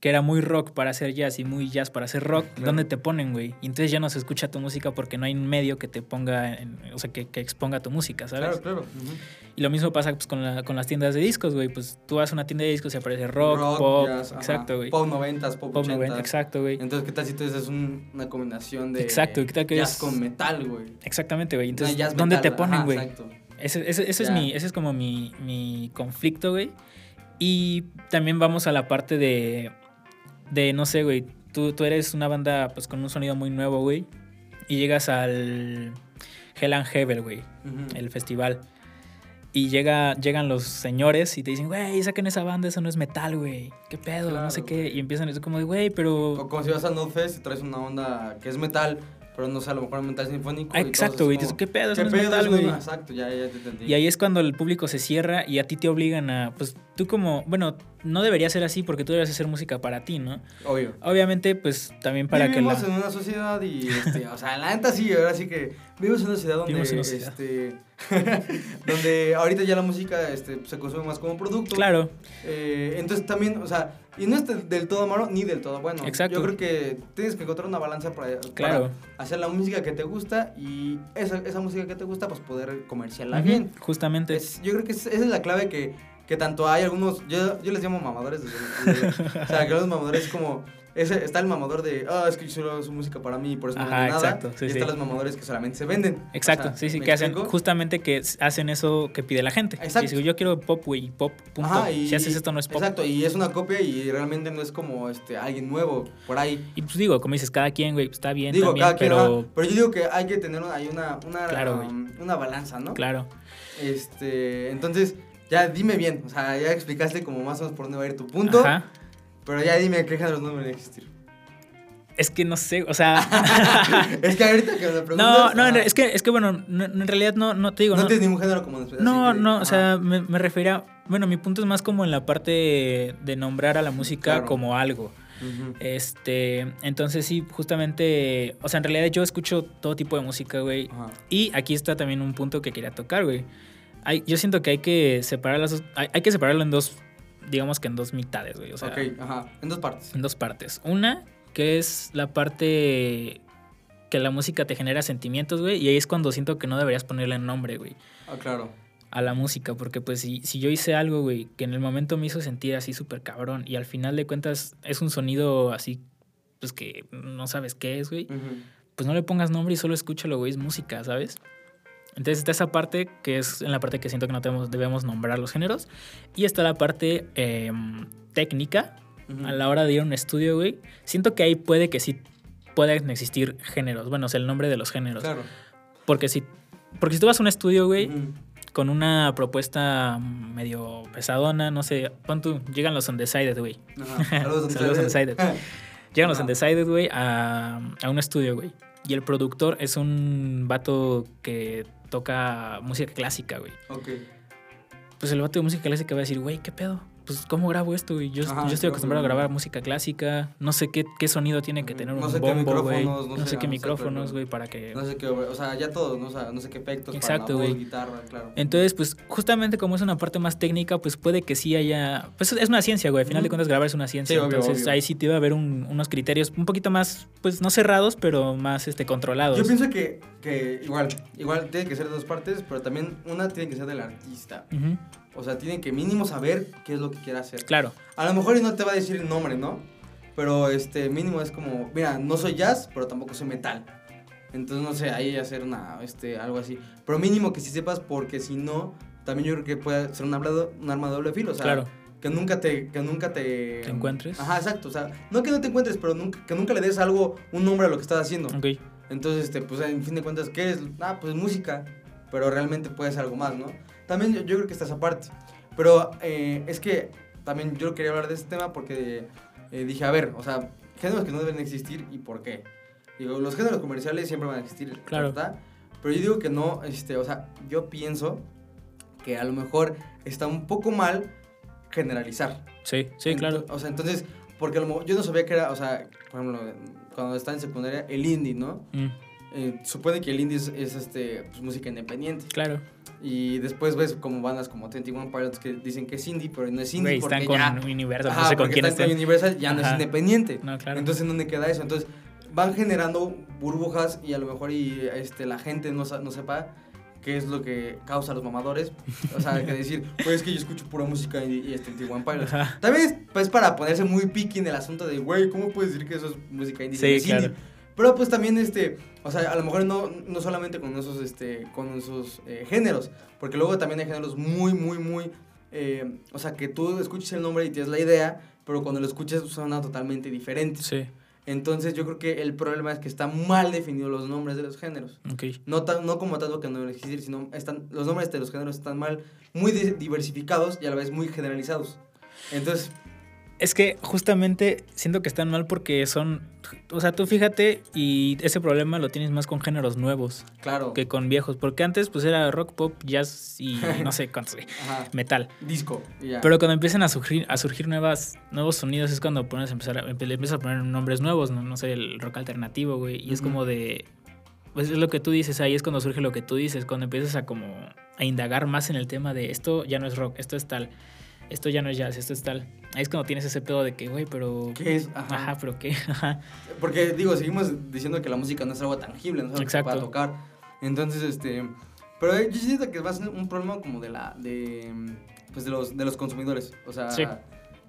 que era muy rock para hacer jazz y muy jazz para hacer rock, Claro. ¿dónde te ponen, güey? Y entonces ya no se escucha tu música porque no hay un medio que te ponga, en- o sea, que, que exponga tu música, ¿sabes? Claro, claro. Y lo mismo pasa pues, con, la- con las tiendas de discos, güey. Pues tú vas a una tienda de discos y aparece rock, pop, jazz, exacto, güey. Pop 90s, pop, Pop 80s. 90, exacto, güey. Entonces, ¿qué tal si tú un- una combinación de Exacto, ¿y qué tal que jazz es- con metal, güey? Exactamente, güey. Entonces, ¿dónde metal, te ponen, güey? Exacto. Ese, ese- ese es mi, ese es como mi, mi conflicto, güey. Y también vamos a la parte de, de no sé, güey. Tú, tú eres una banda pues con un sonido muy nuevo, güey. Y llegas al Hell and Heaven, güey, el festival. Y llega, llegan los señores y te dicen, güey, saquen esa banda, eso no es metal, güey. ¿Qué pedo? no sé qué. Y empiezan eso como de, güey, pero... O como si vas a Notfest y traes una onda que es metal, pero no sé, a lo mejor metal sinfónico. Ah, y exacto, güey. como, ¿qué pedo? ¿Qué pedo? es- güey. Exacto, ya, ya te entendí. Y ahí es cuando el público se cierra y a ti te obligan a, pues tú como, bueno, no debería ser así porque tú deberías hacer música para ti, ¿no? Obvio. Obviamente, pues también para que la... vivimos en una sociedad y, este, o sea, la neta sí, ahora sí que vivimos en una sociedad donde, Vivimos en una sociedad. este, donde ahorita ya la música, este, se consume más como producto. Claro, Eh, entonces también, o sea, y no es del- todo malo ni del todo bueno. Exacto. Yo creo que tienes que encontrar una balanza para, hacer la música que te gusta y esa, esa música que te gusta, pues poder comerciarla bien. justamente. Es- yo creo que es- esa es la clave que, que tanto hay algunos, yo, yo les llamo mamadores. desde- desde- o sea, que los mamadores es como, ese, está el mamador de, ah, es que yo solo hago música para mí y por eso no Ajá, vendo nada. exacto, sí, y sí. están los mamadores que solamente se venden. Exacto, O sea, sí, sí, ¿me que hacen justamente que hacen eso que pide la gente. Exacto. Dice, yo quiero pop, güey, pop, punto. Ajá, y- si haces esto no es pop. Exacto, y es una copia y realmente no es como este alguien nuevo por ahí. Y pues digo, como dices, cada quien, güey, está bien Digo, también, cada quien, pero... ajá, pero yo digo que hay que tener una, hay una, una, Claro, um, una balanza, ¿no? Claro. Este, entonces, ya dime bien, o sea, ya explicaste como más o menos por dónde va a ir tu punto, Ajá. Pero ya dime qué géneros no deberían existir. Es que no sé, o sea... es que ahorita que me preguntas... no, no, ah, es que, es que bueno, no- en realidad no, no te digo, no, no, tienes ningún género como después. No, así no, o sea, me, me refería. Bueno, mi punto es más como en la parte de nombrar a la música Claro. como algo. Este, entonces sí, justamente, o sea, en realidad yo escucho todo tipo de música, güey. Y aquí está también un punto que quería tocar, güey. Hay, yo siento que hay que separar las dos- hay, hay que separarlo en dos, digamos que en dos mitades, güey. O sea, ok, ajá, en dos partes. en dos partes. Una, que es la parte que la música te genera sentimientos, güey. Y ahí es cuando siento que no deberías ponerle nombre, güey Ah, claro. a la música, porque pues si, si yo hice algo, güey, que en el momento me hizo sentir así súper cabrón y al final de cuentas es un sonido así, pues que no sabes qué es, güey, pues no le pongas nombre y solo escúchalo, güey, es música, ¿sabes? Entonces está esa parte que es en la parte que siento que no debemos, debemos nombrar los géneros y está la parte em, técnica Ujú. a la hora de ir a un estudio, güey. Siento que ahí puede que sí puedan existir géneros, bueno, o sea, el nombre de los géneros. Claro. Porque si, porque si tú vas a un estudio, güey, Ujú. con una propuesta medio pesadona, no sé, pon tú, llegan los Undecided, güey. Ajá. Saludos, Saludos, Undecided. Llegan los. Undecided, güey, a, a un estudio, güey. Y el productor es un vato que toca música clásica, güey. ok. Pues el vato de música clásica va a decir, güey, ¿qué pedo? Pues, ¿cómo grabo esto, güey? Yo, Ajá, yo estoy claro, acostumbrado a grabar música clásica. No sé qué, qué sonido tiene que tener No un sé bombo, güey. No, no sé qué micrófonos, güey, para que... No sé qué, o sea, ya todo, ¿no? O sea, no sé qué efectos Exacto, para la voz, güey. guitarra, claro. Entonces, pues justamente como es una parte más técnica, pues puede que sí haya... Pues es una ciencia, güey. Al final de cuentas grabar es una ciencia. Sí, Entonces obvio. ahí sí te va a haber un- unos criterios un poquito más, pues no cerrados, pero más este, controlados. Yo pienso que, que igual, igual tiene que ser de dos partes, pero también una tiene que ser del artista. O sea, tiene que mínimo saber qué es lo que quiere hacer. Claro, A lo mejor y no te va a decir el nombre, ¿no? Pero este mínimo es como, mira, no soy jazz, pero tampoco soy metal. Entonces, no sé, ahí hacer una, este, algo así. Pero mínimo que sí sepas, porque si no, también yo creo que puede ser un, hablado, un arma de doble filo. O sea, claro. que nunca te, que nunca te... ¿Te encuentres? Ajá, exacto. O sea, no que no te encuentres, pero nunca, que nunca le des algo, un nombre a lo que estás haciendo. Ok. Entonces, este, pues en fin de cuentas, ¿qué es? Ah, pues música, pero realmente puede ser algo más, ¿no? También yo, yo creo que está esa parte. Pero eh, es que también yo quería hablar de este tema porque eh, dije, a ver, o sea, géneros que no deben existir y por qué. Digo, los géneros comerciales siempre van a existir, Claro. ¿verdad? Pero yo digo que no, este, o sea, yo pienso que a lo mejor está un poco mal generalizar. Sí, sí, claro. Ento- O sea, entonces, porque a lo mejor- yo no sabía que era, o sea, por ejemplo, cuando estaba en secundaria, el indie, ¿no? Mm, Eh, supone que el indie es, es, este, pues, música independiente. claro. Y después ves como bandas como 21 Pilots que dicen que es indie, pero no es indie Güey, porque están con ya... Universal, Ajá, no sé con quién están con. Universal ya no es independiente. No, claro. Entonces, ¿en dónde queda eso? Entonces, van generando burbujas y a lo mejor y, este, la gente no, no sepa qué es lo que causa a los mamadores. O sea, que decir, pues es que yo escucho pura música y, y este, One Pilots. Ajá. También es pues, para ponerse muy picky en el asunto de, güey, ¿cómo puedes decir que eso es música indie? Sí, es indie. Pero pues también, este, o sea, a lo mejor no, no solamente con esos, este, con esos eh, géneros, porque luego también hay géneros muy, muy, muy, eh, o sea, que tú escuches el nombre y tienes la idea, pero cuando lo escuchas suena totalmente diferente. Sí, Entonces yo creo que el problema es que están mal definidos los nombres de los géneros. ok. No, tan, no como tanto que no existir, sino están, los nombres de los géneros están mal, muy di- diversificados y a la vez muy generalizados. Entonces, Es que justamente siento que están mal porque son. O sea, tú fíjate y ese problema lo tienes más con géneros nuevos claro. que con viejos. Porque antes, pues era rock, pop, jazz y no sé cuántos, metal. Disco. Pero cuando empiezan a surgir, a surgir nuevas, nuevos sonidos es cuando pones a empezar a, empiezas a poner nombres nuevos, no, no sé, el rock alternativo, güey. Y es como de. Pues es lo que tú dices, ahí es cuando surge lo que tú dices, cuando empiezas a como a indagar más en el tema de esto ya no es rock, esto es tal, esto ya no es jazz, esto es tal. Ahí es cuando tienes ese pedo de que, güey, pero. ¿Qué es? Ajá. Ajá, pero qué, ajá. Porque, digo, seguimos diciendo que la música no es algo tangible, no es algo que se Exacto. pueda tocar. Entonces, este... Pero yo siento que va a ser un problema como de la... De, pues de los, de los consumidores. O sea... Sí.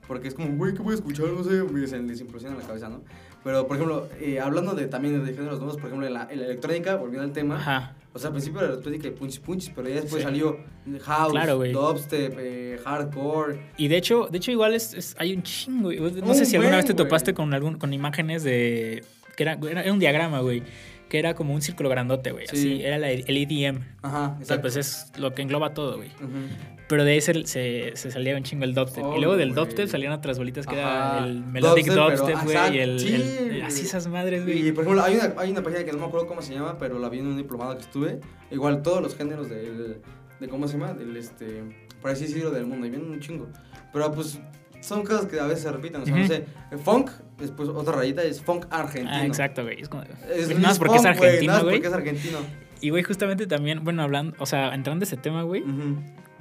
Porque es como, güey, ¿qué voy a escuchar? No sé, güey, se les impresiona la cabeza, ¿no? Pero, por ejemplo, eh, hablando de, también de géneros nuevos, por ejemplo, en la, en la electrónica, volviendo al tema... Ajá. O sea, al principio era electrónica y punch punch, pero ya después Sí. salió house, Claro, dubstep, eh, hardcore. Y de hecho, de hecho igual es, es- hay un chingo. No Un sé si alguna buen, vez te topaste con algún con imágenes de que era, era, era un diagrama, güey, que era como un círculo grandote, güey. Sí. Así, era la- el EDM. Ajá, O sea, exacto. pues es lo que engloba todo, güey. Ujú. Pero de ahí se, se, se salía un chingo el dubstep. Oh, y luego del güey. dubstep salían otras bolitas que Ajá. era el melodic Dubstep, güey. exacto, Y el, sí, el-. Así esas madres, Y güey. por ejemplo, hay una, hay una página que no me acuerdo cómo se llama, pero la vi en un diplomado que estuve. Igual todos los géneros del, de cómo se llama, del este, por así decirlo, del mundo. Y vienen un chingo. Pero pues son cosas que a veces se repiten. O sea, no Ujú. sé, funk, después otra rayita es funk argentino. Ah, exacto, güey. Es como. Es, más es porque es funk, argentino, güey. porque es argentino. Y, güey, justamente también, bueno, hablando, o sea, entrando a ese tema, güey,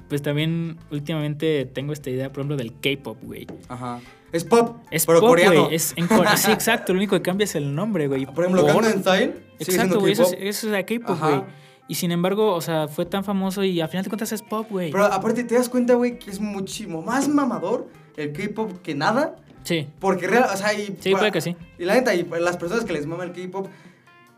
pues también últimamente tengo esta idea, por ejemplo, del K-pop, güey. Ajá. Es pop, Es pero pop, coreano. güey. Es en core- Sí, exacto. Lo único que cambia es el nombre, güey. Por ejemplo, Por- Gangnam Style. Exacto, güey. Eso, es- K-pop. eso es la K-pop, Ajá. güey. Y sin embargo, o sea, fue tan famoso y al final de cuentas es pop, güey. Pero aparte, ¿te das cuenta, güey, que es muchísimo más mamador el K-pop que nada? Sí. Porque real, o sea, y... Sí, puede que sí. Y la neta, y las personas que les mama el K-pop,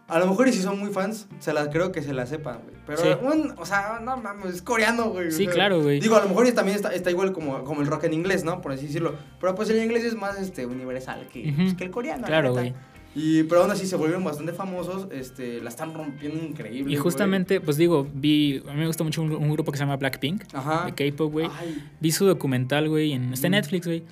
a lo mejor y si son muy fans, se las creo que se la sepan, güey. Pero, Sí. un- o sea, no mames, es coreano, güey. o Sí, sea, claro, güey. Digo, a lo mejor y también está, está igual como, como el rock en inglés, ¿no? Por así decirlo. Pero pues el inglés es más este, universal que, pues, que el coreano. la Claro, güey. Y, pero aún así se volvieron bastante famosos, este, la están rompiendo increíble. Y justamente, pues digo, vi. A mí me gusta mucho un, un grupo que se llama Blackpink, Ajá. de K-pop, güey. Vi su documental, güey, en, está en Mm. Netflix, güey.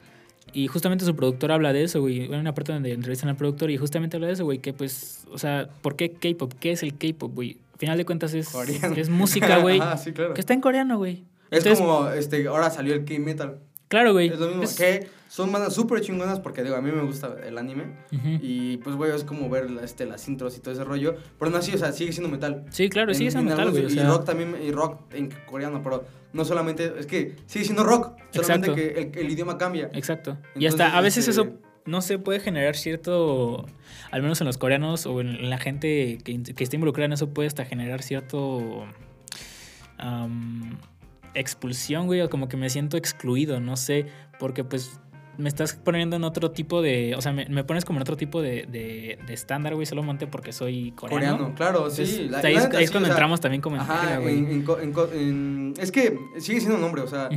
Y justamente su productor habla de eso, güey. Hay una parte donde entrevistan al productor y justamente habla de eso, güey. Que pues, o sea, ¿por qué K-pop? ¿Qué es el K-pop, güey? Al final de cuentas es, Coreano. es música, güey. Sí, claro. que está en coreano, güey. Es Entonces, como, este, ahora salió el K-Metal. Claro, güey. Es lo mismo, Es- que son bandas súper chingonas porque, digo, a mí me gusta el anime. Y pues, güey, es como ver este, las intros y todo ese rollo. Pero no así, o sea, sigue siendo metal. Sí, claro, En- es en metal, güey. O y sea, rock también, y rock en coreano, pero no solamente, es que sigue siendo rock, solamente Exacto. que el, el idioma cambia. Exacto. y hasta a veces este- eso, no sé, puede generar cierto, al menos en los coreanos o en, la gente que, que está involucrada en eso, puede hasta generar cierto expulsión, güey, o como que me siento excluido, no sé, porque pues me estás poniendo en otro tipo de, o sea, me, me pones como en otro tipo de, de, de estándar, güey, solamente porque soy coreano. Coreano, claro, Entonces, sí. la- ahí, la es, ahí cuando o sea, entramos también como en Ajá, güey. en, en en es que sigue siendo un nombre, o sea,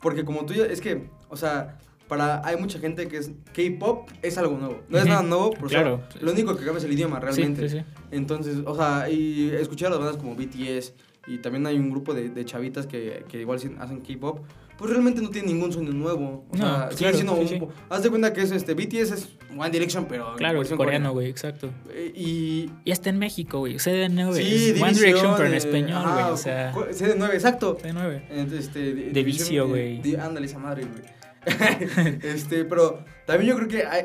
porque como tú ya, es que, o sea, para, hay mucha gente que es K-pop, es algo nuevo. No es nada nuevo, pero o sea, claro. lo único que cambia es el idioma, realmente. Sí, sí, sí. Entonces, o sea, y escuché a las bandas como BTS y también hay un grupo de, de chavitas que, que igual hacen K-pop, pues realmente no tiene ningún sonido nuevo. O No, sea, claro, siendo sí, un- sí. Haz de cuenta que es este BTS es One Direction, pero en Claro, versión coreano, güey, exacto. Eh, Y Y está en México, güey. CD9. sí, One Direction, pero en español, güey. O sea, co- CD9, exacto. CD9. Entonces, Este, De vicio, güey. Ándale, esa madre, güey. este, pero también yo creo que hay,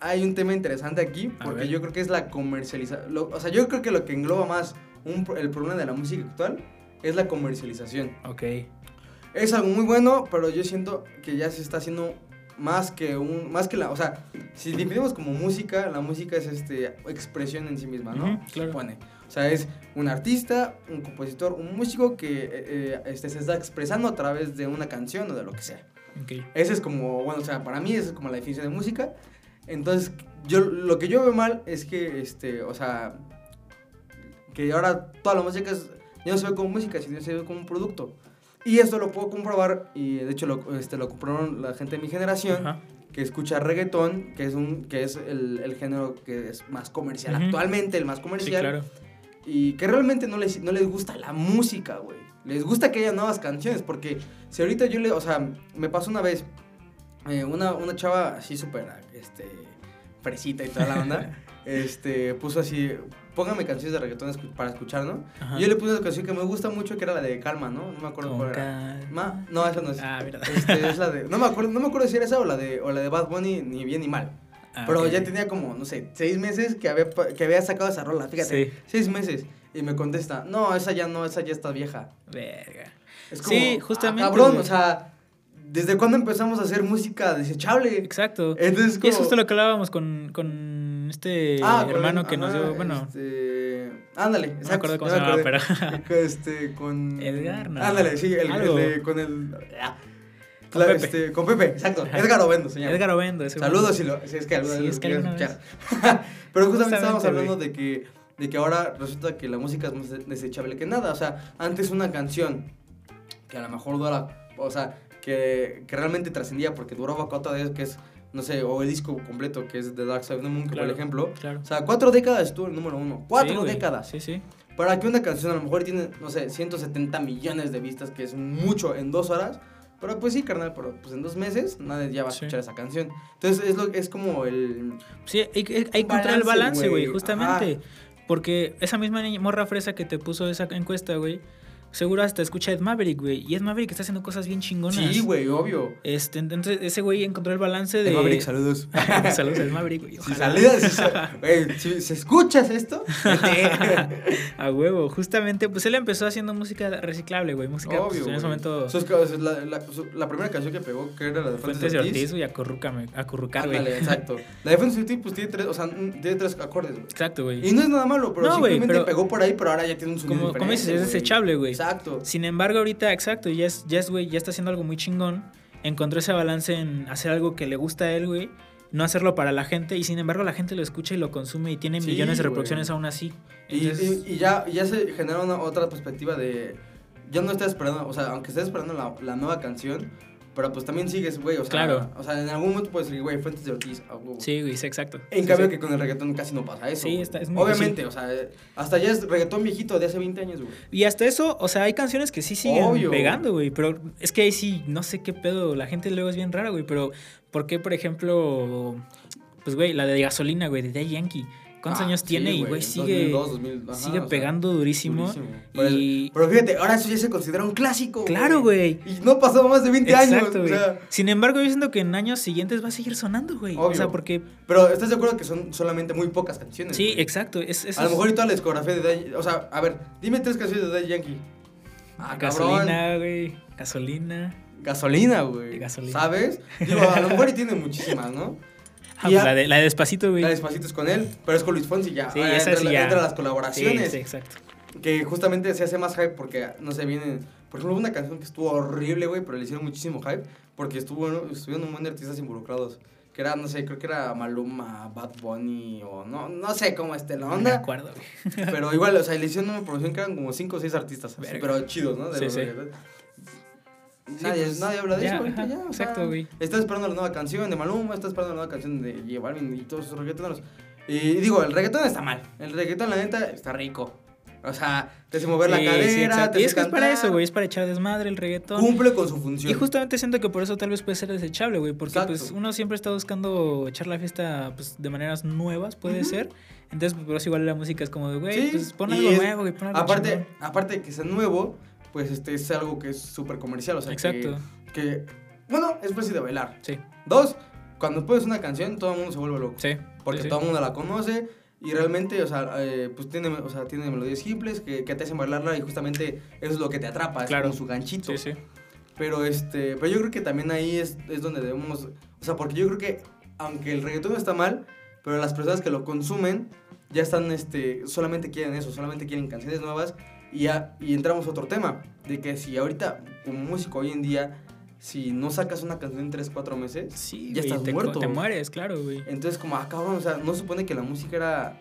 hay un tema interesante aquí, porque yo creo que es la comercialización. O sea, yo creo que lo que engloba más un el problema de la música actual es la comercialización. Ok. Es algo muy bueno, pero yo siento que ya se está haciendo más que un más que la, o sea, si definimos como música, la música es este expresión en sí misma, ¿no? Ujú, claro. Supone. O sea, es un artista, un compositor, un músico que eh, eh, este, se está expresando a través de una canción o de lo que sea. Ok. Ese es como, bueno, o sea, para mí esa es como la definición de música. Entonces, yo lo que yo veo mal es que, este, o sea, que ahora toda la música es, ya no se ve como música, sino se ve como un producto. Y esto lo puedo comprobar, y de hecho lo, este, lo comprobaron la gente de mi generación, Ajá. que escucha reggaetón, que es, un, que es el, el género que es más comercial actualmente, el más Sí, comercial. claro. Y que realmente no les, no les gusta la música, güey. Les gusta que haya nuevas canciones. Porque si ahorita yo le. O sea, me pasó una vez. eh, una, una chava así súper. Este. Fresita y toda la onda. este. Puso así. Póngame canciones de reggaetón para escuchar, ¿no? Ajá. Yo le puse una canción que me gusta mucho que era la de Calma, ¿no? No me acuerdo Con cuál era. Ma- no, esa no es. Ah, mira. Este, es la de. No me acuerdo, no me acuerdo si era esa o la de, o la de Bad Bunny, ni bien ni mal. Ah, Pero ya tenía como, no sé, seis meses que había, que había sacado esa rola, fíjate. Sí. Seis meses. Y me contesta, no, esa ya no, esa ya está vieja. Verga. Es Sí, justamente, "Ah, cabrón, o sea, ¿desde cuándo empezamos a hacer música desechable? Exacto. Entonces, Y es como- justo lo que hablábamos con, con este Ah, hermano que nos dio. Bueno, Este, ándale, no me exacto. acuerdo cómo ya se me llamaba, acordé. pero. Este, con... Edgar, no. Ándale, sí, el, el con el... ah, Con la- Pepe. Este, con Pepe, exacto. Ajá. Edgar Ovendo, señor. Edgar Ovendo. ese Saludos si, lo, si es que alguna Sí, es que alguna. Pero justamente estábamos Justamente, hablando güey. de que, de que ahora resulta que la música es más de- desechable que nada. O sea, antes una canción que a lo mejor dura, o sea, que, que realmente trascendía porque duraba cuatro días, que es, no sé, o el disco completo, que es The Dark Side of the Moon, por ejemplo. Claro. O sea, cuatro décadas estuvo el número uno. Cuatro Sí, décadas. Sí, sí. Para que una canción a lo mejor tiene, no sé, 170 millones de vistas, que es mucho en dos horas. Pero pues sí, carnal, pero pues en dos meses nadie ya va a Sí. escuchar esa canción. Entonces es, lo, es como el... Sí, hay, hay- hay que encontrar el balance, güey. justamente. Porque esa misma niña- morra fresa que te puso esa encuesta, güey, seguro hasta escucha Ed Maverick, güey. Y Ed Maverick está haciendo cosas bien chingonas. Sí, güey, obvio. Este, entonces, ese güey encontró el balance de. Ed Maverick, saludos. Saludos al Maverick, güey. Si ojalá. salidas, si, sa- güey, si, si escuchas esto. A huevo. Justamente, pues él empezó haciendo música reciclable, güey. Música, pues, obvio. en ese momento. Sus ca- la, la- la primera canción que pegó, que era la de Fuentes de Ortiz, güey, acurrúcame, acurrucar, güey. Ándale, exacto. La de Fuentes de Ortiz, pues tiene tres, o sea, tiene tres acordes, güey. Exacto, güey. Y no es nada malo, pero No, güey, simplemente pero- pegó por ahí, pero ahora ya tiene un sonido Como, como dices, es desechable, güey. Exacto. Sin embargo, ahorita, exacto, ya es, ya es, güey, ya está haciendo algo muy chingón. Encontró ese balance en hacer algo que le gusta a él, güey. No hacerlo para la gente. Y sin embargo, la gente lo escucha y lo consume y tiene Sí, millones de güey. reproducciones aún así. Y, Entonces, y- y ya, y ya se genera una otra perspectiva de. Ya no estás esperando, o sea, aunque estés esperando la, la nueva canción, pero pues también sigues, güey, o sea. Claro. O sea, en algún momento puedes decir, güey, Fuentes de Ortiz, a huevo. sí, güey, sí, exacto. En Sí, cambio sí. que con el reggaetón casi no pasa eso. Sí, está- es muy Obviamente, o sea, hasta ya es reggaetón viejito de hace 20 años, güey. Y hasta eso, o sea, hay canciones que sí siguen Obvio. pegando, güey. Pero es que ahí sí, no sé qué pedo. La gente luego es bien rara, güey. Pero, ¿por qué, por ejemplo, pues, güey, la de gasolina, güey, de Daddy Yankee? ¿Cuántos Ah, años sí, tiene? y, güey, sigue, 2002, 2000, ajá, sigue o sea, pegando durísimo. durísimo. Pero, Y. pero fíjate, ahora eso ya se considera un clásico. Claro, güey. Y no pasó más de 20 años. O sea, Sin embargo, yo siento que en años siguientes va a seguir sonando, güey. O sea, porque. pero ¿estás de acuerdo que son solamente muy pocas canciones? Sí, güey? exacto. Es, A lo mejor y toda la discografía de Daddy O sea, a ver, dime tres canciones de Daddy Yankee. Ah, cabrón. Gasolina, güey. Gasolina. Gasolina, güey. Gasolina. ¿Sabes? Digo, a lo mejor y tiene muchísimas, ¿no? Ah, pues la, de, la de Despacito, güey. La Despacito es con él, pero es con Luis Fonsi ya. Sí, Ahora esa entra, la- ya. entra las colaboraciones. Sí, sí, exacto. Que justamente se hace más hype porque, no sé, viene... Por ejemplo, una canción que estuvo horrible, güey, pero le hicieron muchísimo hype porque estuvo, estuvieron un montón de artistas involucrados. Que era, no sé, creo que era Maluma, Bad Bunny o no, no sé cómo esté la No me onda. acuerdo, güey. Pero igual, o sea, le hicieron una producción que eran como 5 o 6 artistas, así, pero chidos, ¿no? De Sí, los sí. reggaetón. Sí, Nadie, pues, nadie habla de ya, eso ahorita ajá, ya. o exacto, sea, güey. Estás esperando la nueva canción de Maluma, estás esperando la nueva canción de J Balvin y todos esos reggaetoneros. Y digo, el reggaetón está mal. El reggaetón, la neta, está rico. O sea, te hace mover la Sí, sí, cadera, exacto. te Y es que es para cantar. eso, güey, es para echar desmadre el reggaetón. Cumple con su función. Y justamente siento que por eso tal vez puede ser desechable, güey, porque Exacto. pues uno siempre está buscando echar la fiesta pues, de maneras nuevas, puede Ujú. ser. Entonces, pues, por eso igual la música es como de, güey, Sí, pues pon algo es- nuevo, güey, pon algo Aparte, aparte de que sea nuevo, pues este es algo que es súper comercial. O sea, que- Exacto. Que, bueno, es fácil de bailar. Sí, Dos, cuando pones una canción, todo el mundo se vuelve loco. sí. Porque sí, sí. todo el mundo la conoce y realmente, o sea, eh, pues tiene, o sea, tiene melodías simples que, que te hacen bailarla y justamente eso es lo que te atrapa, es Claro. como su ganchito. Sí, sí. Pero este, pero yo creo que también ahí es, es donde debemos, o sea, porque yo creo que aunque el reggaetón está mal, pero las personas que lo consumen ya están, este, solamente quieren eso, solamente quieren canciones nuevas y ya, y entramos a otro tema, de que si ahorita como músico hoy en día, si no sacas una canción en 3, 4 meses, Sí, ya güey, estás te, muerto. te mueres, claro, güey. entonces como, ah, cabrón, o sea, no se supone que la música era,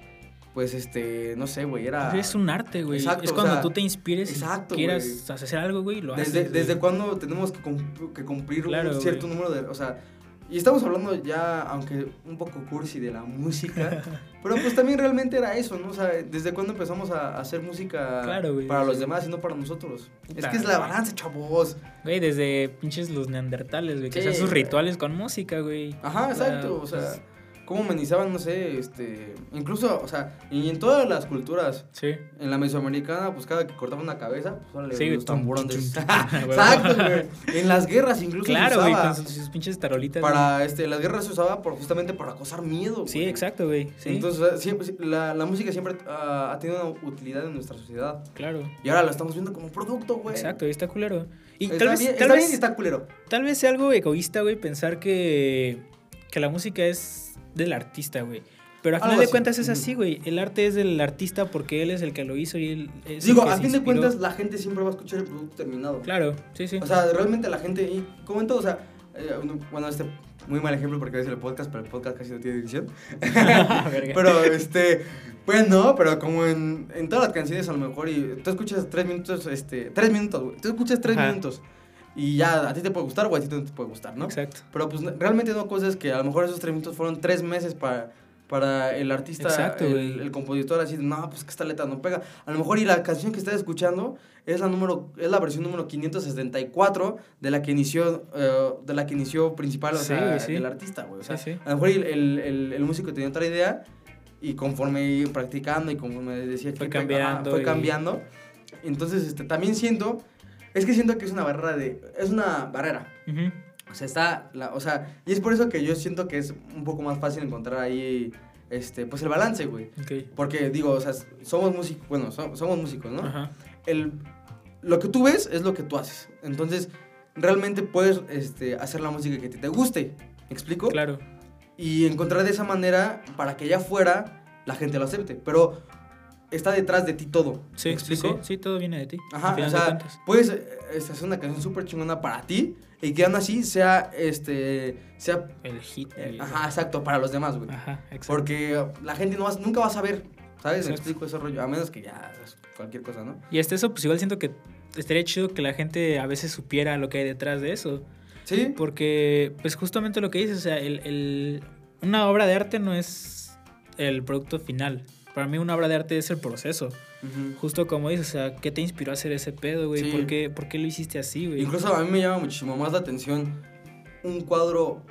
pues, este, no sé, güey, era... Es un arte, güey. Exacto, Es o cuando sea, tú te inspires exacto, y quieras hacer algo, güey, lo haces. Desde, güey. desde cuándo tenemos que, cum- que cumplir Claro, un cierto número de... O sea, y estamos hablando ya, aunque un poco cursi, de la música, pero pues también realmente era eso, ¿no? O sea, ¿desde cuándo empezamos a hacer música Claro, güey. para los demás y no para nosotros? es que es la balanza, chavos. Güey, desde pinches los neandertales, güey, que Sí, hacían sus rituales con música, güey. Ajá, exacto, o sea, pues, cómo amenizaban, no sé, este... Incluso, o sea, y en todas las culturas, Sí. en la mesoamericana, pues cada que cortaba una cabeza, pues órale, Sí, los tum. Exacto, güey. En las guerras incluso se Claro, güey, con sus, pinches tarolitas. Para, este, las guerras se usaba por, justamente para causar miedo. güey. Sí, exacto, güey. Sí, Entonces, siempre, la, la música siempre ah, ha tenido una utilidad en nuestra sociedad. claro. Y ahora la estamos viendo como producto, güey. Exacto, y está culero. Y Está tal vez, bien, tal, está vez, bien y está culero. tal vez sea algo egoísta, güey, pensar que, que la música es del artista, güey. Pero a final de cuentas es así, güey. El arte es del artista porque él es el que lo hizo y él es el Digo, que a fin de cuentas, la gente siempre va a escuchar el producto terminado. Claro, sí, sí. O sea, realmente la gente, y como en todo, o sea, eh, bueno, este, muy mal ejemplo porque es el podcast, pero el podcast casi no tiene edición. Pero, este, pues no, pero como en, en todas las canciones a lo mejor, y tú escuchas tres minutos, este, tres minutos, güey, tú escuchas tres Ajá. minutos, y ya a ti te puede gustar o a ti no te puede gustar, ¿no? Exacto. Pero pues realmente no cosas que a lo mejor esos tres minutos fueron tres meses para, para el artista, Exacto, el, el compositor, así no, pues que esta letra no pega. A lo mejor y la canción que estás escuchando es la número, es la versión número 574 de la que inició, eh, de la que inició principal, o Sí, sea, sí. del artista, güey. O sea, Sí, sí. a lo mejor el, el, el- el músico tenía otra idea y conforme iba practicando y conforme decía Fue que cambiando fue y- cambiando. Entonces, este, también siento, es que siento que es una barrera de, es una barrera. O sea, está, la, o sea, y es por eso que yo siento que es un poco más fácil encontrar ahí, este, pues el balance, güey. Porque digo, o sea, somos músicos, bueno, so- somos músicos, ¿no? Ajá. El, lo que tú ves es lo que tú haces. Entonces, realmente puedes, este, hacer la música que ti te guste. ¿Me explico? Claro. Y encontrar de esa manera para que allá afuera la gente lo acepte. Pero está detrás de ti todo. Sí, ¿Me sí, explico? sí, sí, todo viene de ti. Ajá, o sea, puedes este, hacer una canción súper chingona para ti y que aún así sea, este, sea, El hit. eh, ajá, exacto, para los demás, güey. Ajá, exacto. Porque la gente no va- nunca va a saber, ¿sabes? Me explico ese rollo, a menos que ya cualquier cosa, ¿no? Y hasta eso, pues igual siento que estaría chido que la gente a veces supiera lo que hay detrás de eso. Sí, Porque, pues justamente lo que dices, o sea, el, el- una obra de arte no es el producto final. Para mí una obra de arte es el proceso. Justo como dices, o sea, ¿qué te inspiró a hacer ese pedo, güey? Sí. ¿Por, qué, ¿Por qué lo hiciste así, güey? Incluso a mí me llama muchísimo más la atención un cuadro,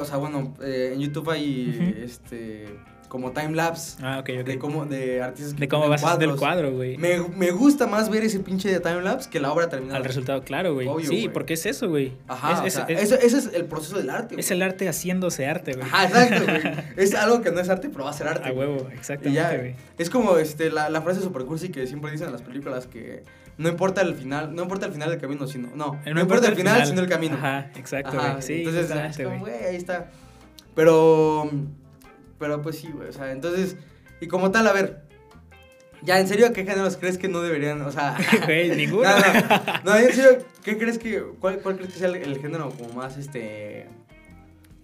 o sea, bueno, eh, en YouTube hay, este, como timelapse Ah, ok, ok. de cómo, de artistas que De cómo vas a hacer el cuadros. cuadro, güey. Me, me gusta más ver ese pinche de timelapse que la obra terminada. Al resultado, claro, güey. Sí, güey. porque es eso, güey. Ajá, Es, o es- sea, es- eso- ese es el proceso del arte. es güey. el arte haciéndose arte, güey. Ajá, exacto, güey. Es algo que no es arte, pero va a ser arte. A huevo, exactamente, ya, güey. es como este, la, la frase super cursi que siempre dicen en las películas que no importa el final, no importa el final del camino, sino, no, Eh, no, importa el final, sino el camino. Ajá, exacto, Ajá, güey. Sí, entonces, es justamente, como, güey, ahí está. Pero, pero pues sí, güey, o sea, entonces, y como tal, a ver, ya, en serio, ¿qué géneros crees que no deberían, o sea... Güey, ninguno. No, no, no, en serio, ¿qué crees que, cuál, cuál crees que sea el, el género como más, este,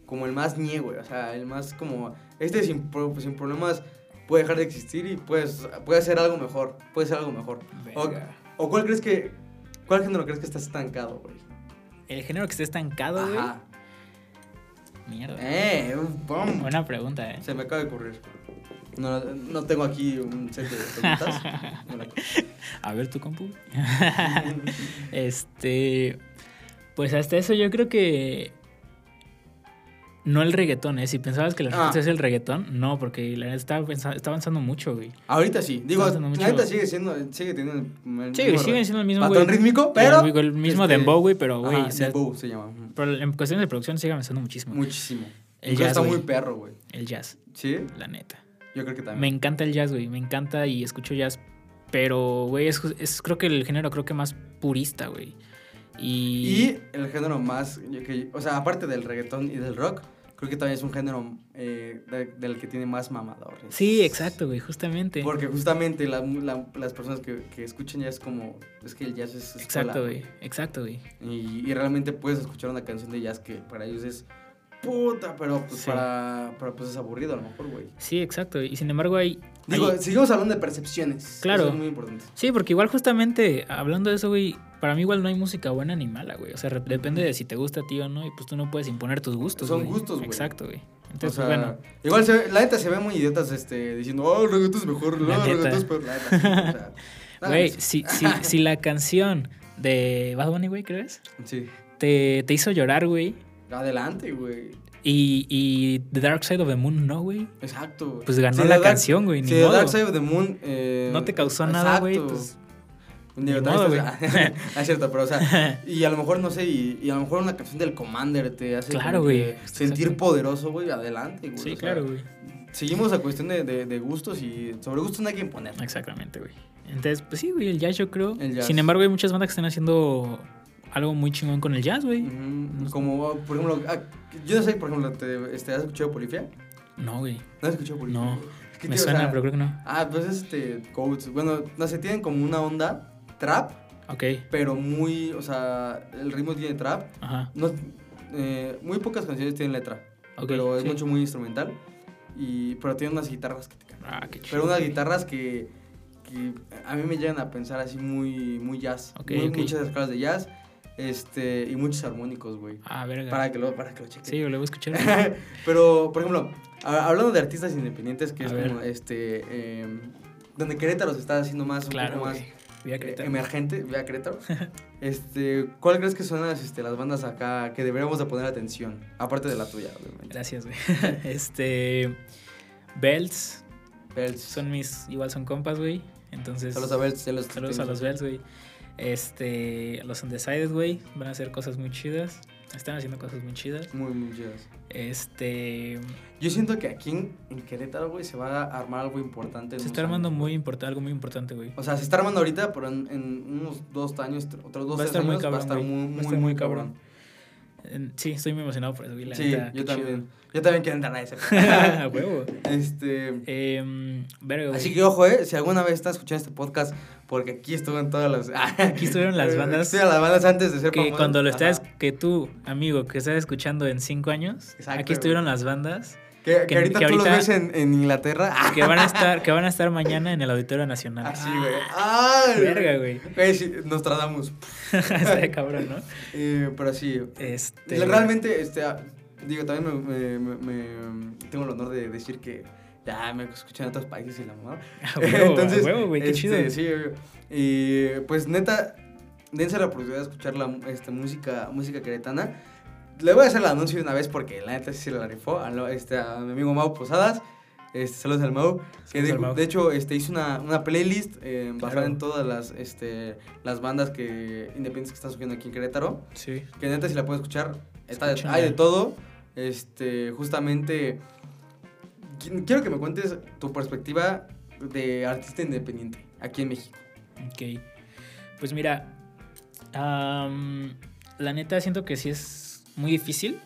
como el más ñe, güey? O sea, el más como, este sin, pro- sin problemas puede dejar de existir y puedes, puede ser algo mejor, puede ser algo mejor. O, o cuál crees que, cuál género crees que está estancado, güey? El género que esté estancado, güey. Mierda. Eh, un pum. Buena pregunta, eh. Se me acaba de ocurrir. No, no tengo aquí un set de preguntas. A ver tu compu. este. Pues hasta eso yo creo que. No el reggaetón, ¿eh? Si pensabas que la Ah. respuesta es el reggaetón, no, porque la neta está, está avanzando mucho, güey. Ahorita sí. Digo, mucho- sigue siendo, sigue teniendo el, Sí, siguen siendo el mismo, patrón güey. rítmico, pero... El, el mismo este, dembow, güey, pero, güey, ajá, o sea, dembow se llama. pero en cuestiones de producción sigue avanzando muchísimo. Muchísimo. El jazz, está güey. muy perro, güey. El jazz, ¿Sí? la neta. Yo creo que Me también. encanta el jazz, güey. Me encanta y escucho jazz. Pero, güey, es, es creo que el género creo que más purista, güey. Y, Y el género más, que- o sea, aparte del reggaetón y del rock, creo que también es un género eh, de- del que tiene más mamadores. Sí, exacto, güey, justamente. Porque justamente la- la- las personas que, que escuchan jazz como, es que el jazz es escuela, Exacto, güey. Exacto, güey. Y, y realmente puedes escuchar una canción de jazz que para ellos es puta, pero pues Sí. para, para pues es aburrido a lo mejor, güey. Sí, exacto. Y sin embargo hay... Digo, hay- seguimos hablando de percepciones. Claro. Eso es muy importante. Sí, porque igual justamente hablando de eso, güey, para mí igual no hay música buena ni mala, güey. O sea, depende de si te gusta a ti o no, y pues tú no puedes imponer tus gustos. Son güey. gustos, güey. Exacto, güey. O Entonces, sea, bueno. igual se ve- la neta se ve muy idiotas este, diciendo, oh, reggaetón es mejor, no, reggaetón es peor. La neta, o sea, nada, Güey, si, si, si la canción de Bad Bunny, güey, ¿crees? Sí. Te, te hizo llorar, güey. Adelante, güey. Y, y The Dark Side of the Moon no, güey. Exacto. Pues ganó la Dark- canción, güey, ni Si The modo. Dark Side of the Moon. eh, No te causó nada, güey, pues, ni modo, estás- es cierto, pero o sea, y a lo mejor, no sé, y, y a lo mejor una canción del Commander te hace Claro, güey. sentir Exacto. poderoso, güey, adelante, güey. Sí, o sea, claro, güey. Seguimos a cuestión de, de, de gustos y sobre gustos no hay que imponer. Exactamente, güey. Entonces, pues sí, güey, el jazz yo creo. El jazz. Sin embargo, hay muchas bandas que están haciendo algo muy chingón con el jazz, güey. Ujú, Como, por ejemplo, ah, yo no sé, por ejemplo, te, este, ¿has escuchado Polifia? No, güey. ¿No has escuchado Polifia? No. Es que, Me tío, o suena, sea, pero creo que no. Ah, pues es este, Codes. Bueno, no sé, tienen como una onda trap, Ok. pero muy, o sea, el ritmo tiene trap. Ajá. No, eh, muy pocas canciones tienen letra, Ok. pero es sí. mucho muy instrumental. Y, pero tiene unas guitarras que te cagan. Ah, qué chido. Pero unas guitarras que, que a mí me llegan a pensar así muy, muy jazz. Ok, Muy-. Muchas escalas de jazz este, y muchos armónicos, güey. Ah, verga. Para que lo, para que lo chequen. Sí, lo voy a escuchar. Pero, por ejemplo, a- hablando de artistas independientes, que A es ver. como este. eh, donde Querétaro se está haciendo más, un claro, poco más güey. Voy a eh, emergente, vea Querétaro. este, ¿Cuál crees que son las, este, las bandas acá que deberíamos de poner atención? Aparte de la tuya, obviamente. Gracias, güey. este. Belts. Bells. Son mis. Igual son compas, güey. Entonces. Saludos a Bells. ya los Saludos a los Bells, güey. Este. Los Undecided, güey. Van a hacer cosas muy chidas. Están haciendo cosas muy chidas. Muy, muy chidas. Este. Yo siento que aquí en, en Querétaro, güey, se va a armar algo importante. Se está armando años, muy importante, algo muy importante, güey. O sea, se está armando ahorita, pero en, en unos dos años, tr- otros dos, Va a tres estar muy años, va a estar muy, estar cabrón. Sí, estoy muy emocionado por eso, güey. la Sí, neta, yo también. Yo también quiero entrar a ese. A huevo. este. Em, verga, güey. Así que ojo, eh, si alguna vez estás escuchando este podcast, porque aquí estuvo en todas las. Aquí estuvieron las bandas Estuvieron las bandas antes de ser que cuando lo estás, Ajá. que tú, amigo, que estás escuchando en cinco años, Exacto, aquí estuvieron las bandas Que, que que- ahorita que tú los ahorita- ves en, en Inglaterra. que van a estar, que van a estar mañana en el Auditorio Nacional. Así, güey. ¡Ay! Verga, güey. Güey, sí, nos tratamos. Estaría cabrón, ¿no? Eh, pero sí. Este. Realmente, este, ah, digo, también me, me- me- tengo el honor de decir que ya me escuchan en otros países y la mamá. A huevo, a huevo, güey, qué este, chido. Sí, y pues neta, dense la oportunidad de escuchar la este, música, música queretana. Le voy a hacer el anuncio de una vez porque la neta sí se la rifó a, lo- este, a mi amigo Mau Posadas. Este, saludos al Mau. Que de, Mau. de hecho este, hizo una, una playlist eh, basada Claro. en todas las, este, las bandas que, independientes que están surgiendo aquí en Querétaro. Sí. Que neta, si la puedes escuchar, está hay de todo. Este, justamente, quiero que me cuentes tu perspectiva de artista independiente aquí en México. Ok. Pues mira, am, la neta siento que sí es muy difícil.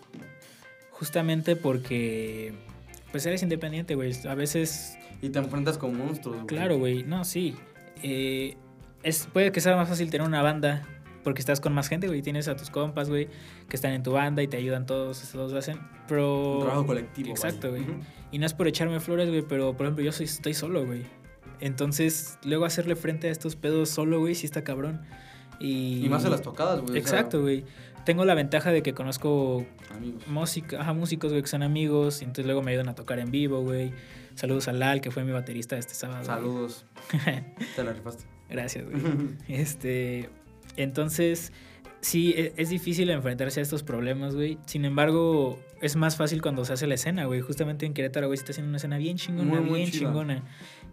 Justamente porque, pues eres independiente, güey. A veces, Y te enfrentas con monstruos. güey. claro, güey. No, sí. Eh, es, puede que sea más fácil tener una banda porque estás con más gente, güey. Tienes a tus compas, güey, que están en tu banda y te ayudan todos, todos hacen. Pero... Un trabajo colectivo. Exacto, güey. Y no es por echarme flores, güey, pero por ejemplo yo soy, estoy solo, güey. Entonces, luego hacerle frente a estos pedos solo, güey, sí está cabrón. Y, Y más en las tocadas, güey. o sea, Exacto, güey. Tengo la ventaja de que conozco Amigos. música, ajá, músicos, güey, que son amigos. Y entonces luego me ayudan a tocar en vivo, güey. Saludos a Lal, que fue mi baterista este sábado. güey. Saludos. Te la rifaste. Gracias, güey. Este, entonces, sí, e- es difícil enfrentarse a estos problemas, güey. Sin embargo, es más fácil cuando se hace la escena, güey. Justamente en Querétaro, güey, se está haciendo una escena bien chingona, Muy, bien chingona.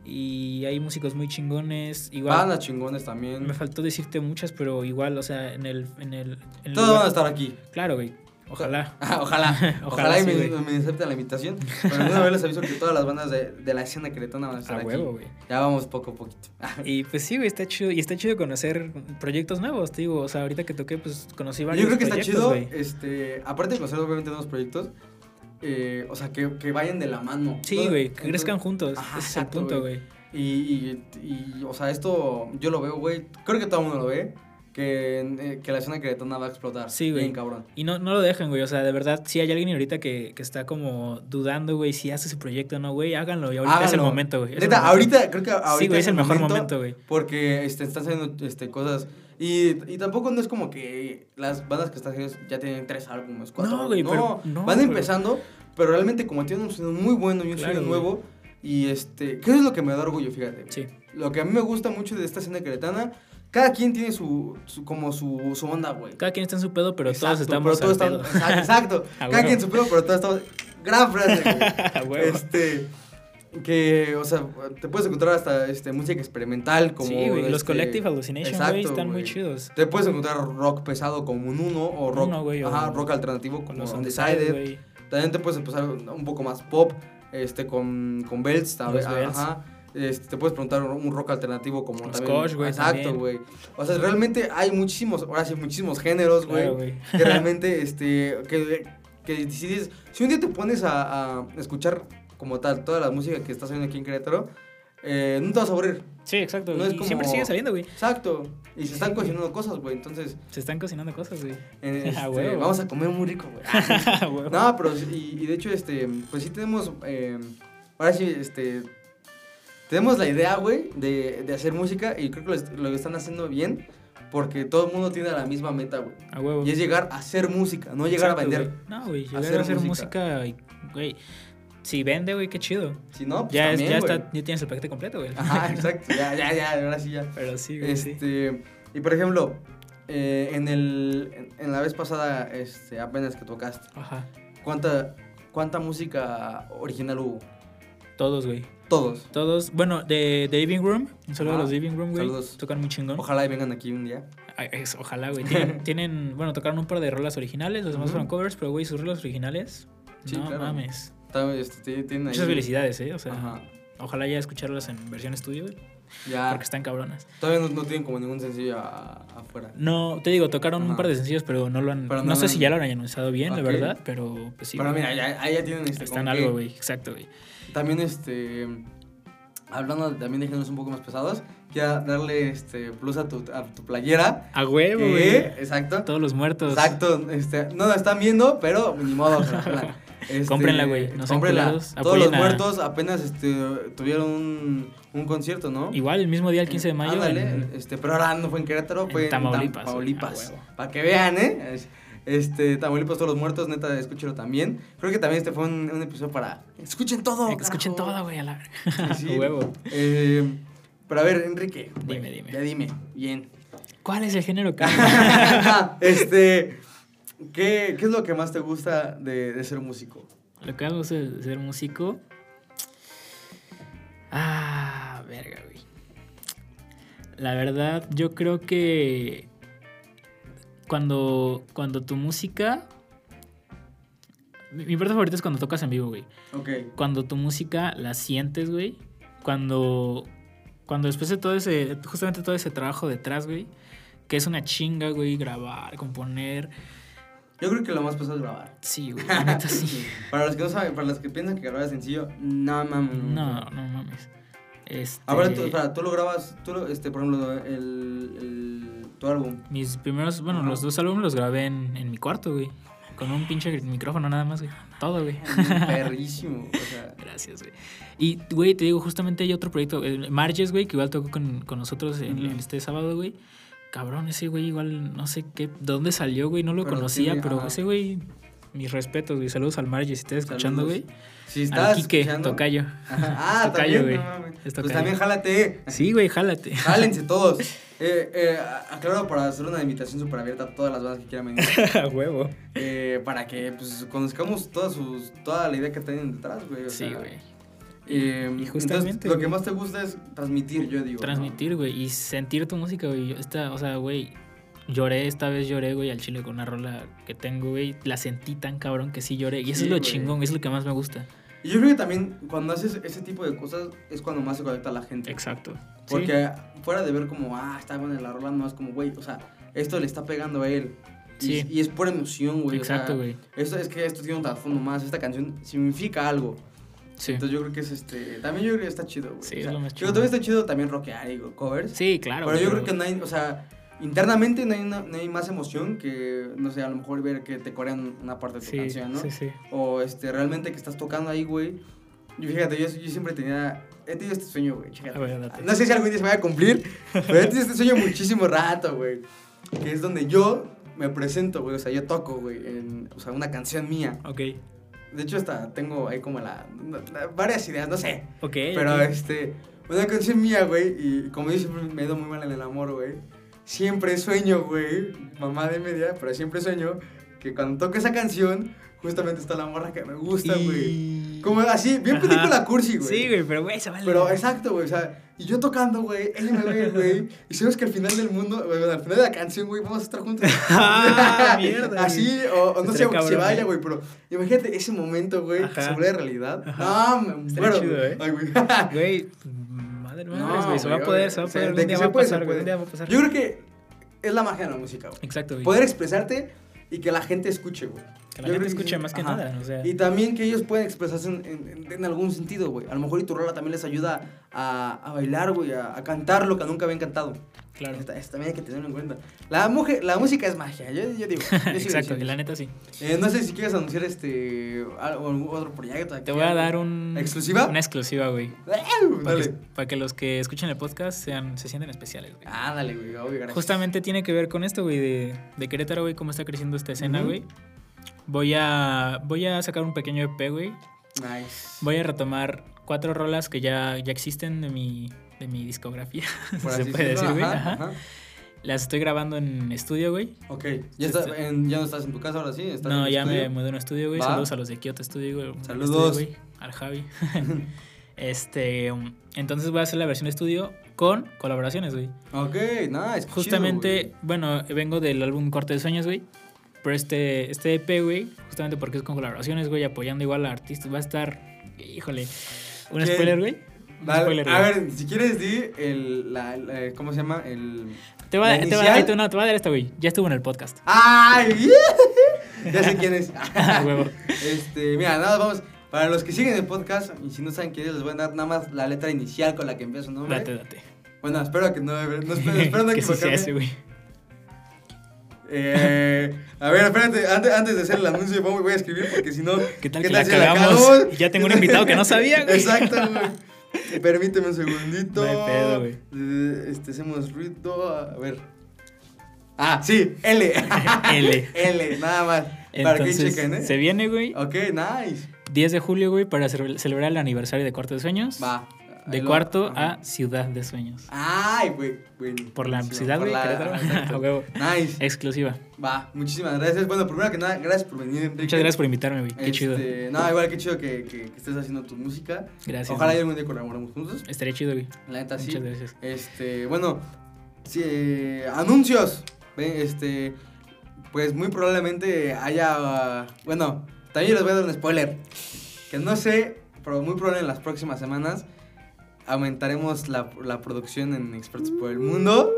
Y hay músicos muy chingones. Igual, Bandas chingones también. me faltó decirte muchas, pero igual, o sea, en el... En el, en Todos van a estar aquí. Claro, güey. Ojalá. Ah, Ojalá. Ojalá Ojalá y sí, me, acepten la invitación. Pero alguna vez les aviso que todas las bandas de, de la escena queretana van a estar A aquí. huevo, güey. Ya vamos poco a poquito. Y pues sí, güey, está chido. Y está chido conocer proyectos nuevos, te digo. O sea, ahorita que toqué, pues conocí varios Yo creo que está chido, güey. este, aparte de conocer obviamente nuevos proyectos, eh, o sea, que, que vayan de la mano. Sí, güey, que crezcan juntos. Ajá, Ese es el punto, güey. güey. Y, y, y, o sea, esto yo lo veo, güey. Creo que todo el mundo lo ve. Que, eh, que la escena queretana va a explotar. Sí, güey. Bien cabrón. Y no, no lo dejen, güey. O sea, de verdad, si hay alguien ahorita que, que está como dudando, güey, si hace ese proyecto o no, güey, háganlo. Y ahorita es el Háganlo. momento, güey. Es Neta, ahorita, creo que ahorita Sí, güey, es el mejor momento, güey. Porque este, están saliendo este, cosas. Y, y tampoco no es como que las bandas que están haciendo ya tienen tres álbumes, cuatro No, güey, álbumes. pero- no, van pero- empezando, pero realmente como tienen un sonido muy bueno y un Claro, sonido güey. nuevo. Y este, ¿qué es lo que me da orgullo? Fíjate. Sí. Lo que a mí me gusta mucho de esta escena queretana, cada quien tiene su, su- como su, su onda, güey. Cada quien está en su pedo, pero todos estamos pero todos al estamos- pedo. Exacto, cada quien en su pedo, pero todos estamos... Gran frase, güey. Este. Que, o sea, te puedes encontrar hasta este, música experimental como. sí, güey. Los este, Collective Hallucination, exacto, güey, están muy chidos. Te puedes encontrar rock pesado como un uno o rock. Uno, güey, o- ajá, rock alternativo como los Undecided. Güey. También te puedes empezar un poco más pop, este, con, con Belts, tal vez. Los Belts. Este, te puedes preguntar un rock alternativo como Los también. Koch, güey, Exacto, también. güey. O sea, realmente hay muchísimos, ahora sí, muchísimos géneros, güey. Claro, que realmente, este, que, que si, dices- si un día te pones a, a escuchar como tal toda la música que está saliendo aquí en Querétaro, eh, no te vas a aburrir. Sí, exacto. No es y como- siempre sigue saliendo, güey. Exacto. Y se están cocinando cosas, güey. Entonces, Se están cocinando cosas, güey. eh, este, vamos a comer muy rico, güey. No, pero, sí- y, y de hecho, este, pues sí tenemos, eh, ahora sí, este, tenemos la idea, güey, de, de hacer música y creo que lo, lo están haciendo bien porque todo el mundo tiene la misma meta, güey. A huevo. Y es llegar a hacer música, no llegar Exacto, a vender. güey. No, güey, llegar Hacer a hacer música. güey. Si vende, güey, qué chido. Si no, pues ya es- también, ya güey. está, ya tienes el paquete completo, güey. Ajá, exacto. Ya, ya, ya, ahora sí ya. Pero sí, güey, sí. Este, y por ejemplo, eh, en el en, en la vez pasada, este, apenas que tocaste, Ajá. ¿cuánta cuánta música original hubo? Todos, güey. Todos. Todos. Bueno, de, de Living Room. Un saludo a Ajá. los Living Room, güey. Saludos. Tocan muy chingón. Ojalá y vengan aquí un día. Ay, es- ojalá, güey. Tienen, tienen- bueno, tocaron un par de rolas originales. Los demás fueron covers, pero, güey, sus rolas originales. Sí, no claro. mames. Está- este, tienen ahí- Muchas felicidades, ¿eh? O sea, Ajá. ojalá ya escucharlas en versión estudio, güey. Ya. Porque están cabronas. Todavía no, no tienen como ningún sencillo a- afuera. No, te digo, tocaron un par de sencillos, pero no lo han. Pero no, no sé lo si ya lo han anunciado bien, la verdad, pero pues sí. Pero mira, ya, ahí ya tienen este. Están algo, güey. Exacto, güey. También este hablando también de géneros un poco más pesados, quiero darle este plus a tu, a tu playera. A huevo, güey. exacto. Todos los muertos. Exacto, este, no la están viendo, pero ni modo. Este, Cómprenla, güey, no cómprenla. Todos los a- muertos apenas este, tuvieron un, un concierto, ¿no? Igual el mismo día, el 15 de mayo. Ándale, en- este, pero ahora no fue en Querétaro, fue en Tamaulipas, Tamaulipas. güey, a huevo. Para que vean, ¿eh? Es- Este, Tamaulipas, todos los muertos, neta, escúchelo también. Creo que también este fue un, un episodio para. Escuchen todo. Eh, escuchen todo, güey, a la. Sí, huevo. Eh, pero a ver, Enrique. Dime, dime. Ya dime, bien. ¿Cuál es el género que.? este. ¿Qué, ¿Qué es lo que más te gusta de, de ser músico? Lo que hago es ser músico. Ah, verga, güey. La verdad, yo creo que cuando, cuando tu música... Mi parte favorita es cuando tocas en vivo, güey. Ok. Cuando tu música la sientes, güey. Cuando, cuando después de todo ese, justamente todo ese trabajo detrás, güey. Que es una chinga, güey, grabar, componer. Yo creo que lo más pesado es grabar. Sí, güey, la neta sí. Para los que no saben, para los que piensan que grabar es sencillo, no mames. No, no mames. Este, Ahora, tú, espera, tú lo grabas, tú lo, este, por ejemplo, el, el, tu álbum. Mis primeros, bueno, Ajá. los dos álbumes los grabé en, en mi cuarto, güey. Con un pinche micrófono nada más, güey. Todo, güey. Perrísimo. O sea, Gracias, güey. Y, güey, te digo, justamente hay otro proyecto, el Marges, güey, que igual tocó con, con nosotros en, Ujú. en este sábado, güey. Cabrón, ese güey igual no sé qué, de dónde salió, güey, no lo Pero conocía, pero ajá. ese güey, mis respetos, güey. Saludos al Margie si estás escuchando, güey. Si Al estás Quique, escuchando- tocayo. Ajá. Ah, Tocayo, güey. no Pues también jálate. Sí, güey, jálate. Jálense todos. Eh, eh, aclaro para hacer una invitación súper abierta a todas las bandas que quieran venir. A huevo. eh, para que pues, conozcamos todas sus, toda la idea que tienen detrás, güey. o Sí, güey. Eh, Y justamente, entonces, lo que más te gusta es transmitir, yo digo. ¿no? Transmitir, güey, y sentir tu música, güey. Yo- Esta, o sea, güey, lloré, esta vez lloré, güey, al chile con una rola que tengo, güey. La sentí tan cabrón que sí lloré. Y eso Sí, es lo güey. chingón, es lo que más me gusta. Y yo creo que también cuando haces ese tipo de cosas es cuando más se conecta la gente. Exacto. Sí. Porque fuera de ver como, ah, está buena la rola, no es como, güey, o sea, esto le está pegando a él. Y, Sí. y es por emoción, güey. o sea, Exacto, güey. Esto es que esto tiene un trasfondo más, esta canción significa algo. Sí. Entonces yo creo que es este, también yo creo que está chido, güey. Sí, O es sea, lo más yo chido. también está chido también rockear y covers. Sí, claro. pero yo güey, creo que no hay, o sea, internamente no hay, una- no hay más emoción que, no sé, a lo mejor ver que te corean una parte de tu Sí, canción, ¿no? sí, sí. O este, realmente que estás tocando ahí, güey. Y fíjate, yo, yo siempre tenía, he tenido este sueño, güey. No sé si algún día se me va a cumplir, pero he tenido este sueño muchísimo rato, güey. Que es donde yo me presento, güey, o sea, yo toco, güey, en, o sea, una canción mía. Ok. De hecho, hasta tengo ahí como la, la- varias ideas, no sé. Ok. Pero este, una canción mía, güey, y como yo siempre me he ido muy mal en el amor, güey, siempre sueño, güey, mamá de media, pero siempre sueño que cuando toque esa canción, justamente está la morra que me gusta, güey. Y- Como así, bien película cursi, güey. Sí, güey, pero güey, se vale. Pero exacto, güey, o sea, y yo tocando, güey, ella me ve, güey, y sabes que al final del mundo, güey, al final de la canción, güey, vamos a estar juntos. Ah, mierda. Así, o, o no sé, que se cabrón, vaya, ¿eh? güey, pero imagínate ese momento, güey, que se vuelve realidad. Ajá. No, me muero. chido, güey. ¿eh? Ay, güey. Güey, madre mía, No, güey, se va a poder, se va a poder. de Un día va a pasar, güey. Un día va a pasar. Yo creo que es la magia de la música, güey. Exacto, güey. Poder expresarte y que la gente escuche, güey. Que la Yo gente escuche sí. más que Ajá. nada, o sea. Y también que ellos pueden expresarse en, en- en algún sentido, güey. A lo mejor y tu rola también les ayuda a, a bailar, güey, a, a cantar lo que nunca habían cantado. Claro. También hay que tenerlo en cuenta. La, mujer, la música es magia, yo, yo digo. yo Exacto, la neta sí. Eh, no sé si quieres anunciar este algún otro proyecto. aquí, Te voy a dar un. ¿Exclusiva? Una exclusiva, güey. ¡Ah! Para que, Dale. para que los que escuchen el podcast sean, se sienten especiales, güey. Ah, dale, güey, obvio, gracias. Justamente tiene que ver con esto, güey, de, de Querétaro, güey, cómo está creciendo esta escena, güey. Voy a, voy a sacar un pequeño EP, güey. Nice. Voy a retomar cuatro rolas que ya, ya existen de mi, de mi discografía, Por se así puede decir, güey. ajá. Las estoy grabando en estudio, güey. Ok, ¿Ya, estás en- ¿ya no estás en tu casa ahora sí? ¿Estás No, en ya me mudé a un estudio, güey. Saludos a los de Kyoto Studio, güey. un Saludos. estudio, güey, al Javi. este, entonces voy a hacer la versión de estudio con colaboraciones, güey. Ok, nice. Justamente, chido, bueno, vengo del álbum Corte de Sueños, güey. Pero este, este EP, güey, justamente porque es con colaboraciones, güey, apoyando igual a artistas. Va a estar, híjole, un ¿Qué? spoiler, güey. Dale, a ver, si quieres di el, la, la- ¿cómo se llama? El... Te voy a, ¿la te voy a- inicial? ahí te- no, te a dar esta, güey. Ya estuvo en el podcast. ¡Ay! ya sé quién es. A huevo. Este, mira, nada, vamos. Para los que siguen el podcast, y si no saben quién es, les voy a dar nada más la letra inicial con la que empieza su nombre. Date, date. Bueno, espero que no, no espero, espero no sí equivocarme. ese, güey. Eh, a ver, espérate, antes, antes de hacer el anuncio voy a escribir porque si no... ¿Qué tal ¿qué que la si cagamos? Y ya tengo un invitado que no sabía, güey. Exacto, güey. Permíteme un segundito. No hay pedo, güey. Eh, Este, hacemos ruido, a ver. Ah, sí, L. L. L, nada más. Para que Entonces, chequen, ¿eh? se viene, güey. Ok, nice. 10 de julio, güey, para ce- celebrar el aniversario de Cuarto de Sueños. Va. De lo- cuarto ajá. a Ciudad de Sueños. Ay, güey. Por la ciudad, por güey. Nice. Exclusiva. Va, muchísimas gracias. Bueno, primero que nada, gracias por venir, Enrique. Muchas gracias por invitarme, güey. Qué Este, chido. No, igual qué chido que, que, que estés haciendo tu música. Gracias. Ojalá güey. algún día colaboremos juntos. Estaría chido, güey. La neta sí. Muchas gracias. Este, bueno, sí, eh, anuncios. Ven, Este, pues muy probablemente haya, uh, bueno, también les voy a dar un spoiler. Que no sé, pero muy probable en las próximas semanas aumentaremos la, la producción en Expertos por el Mundo.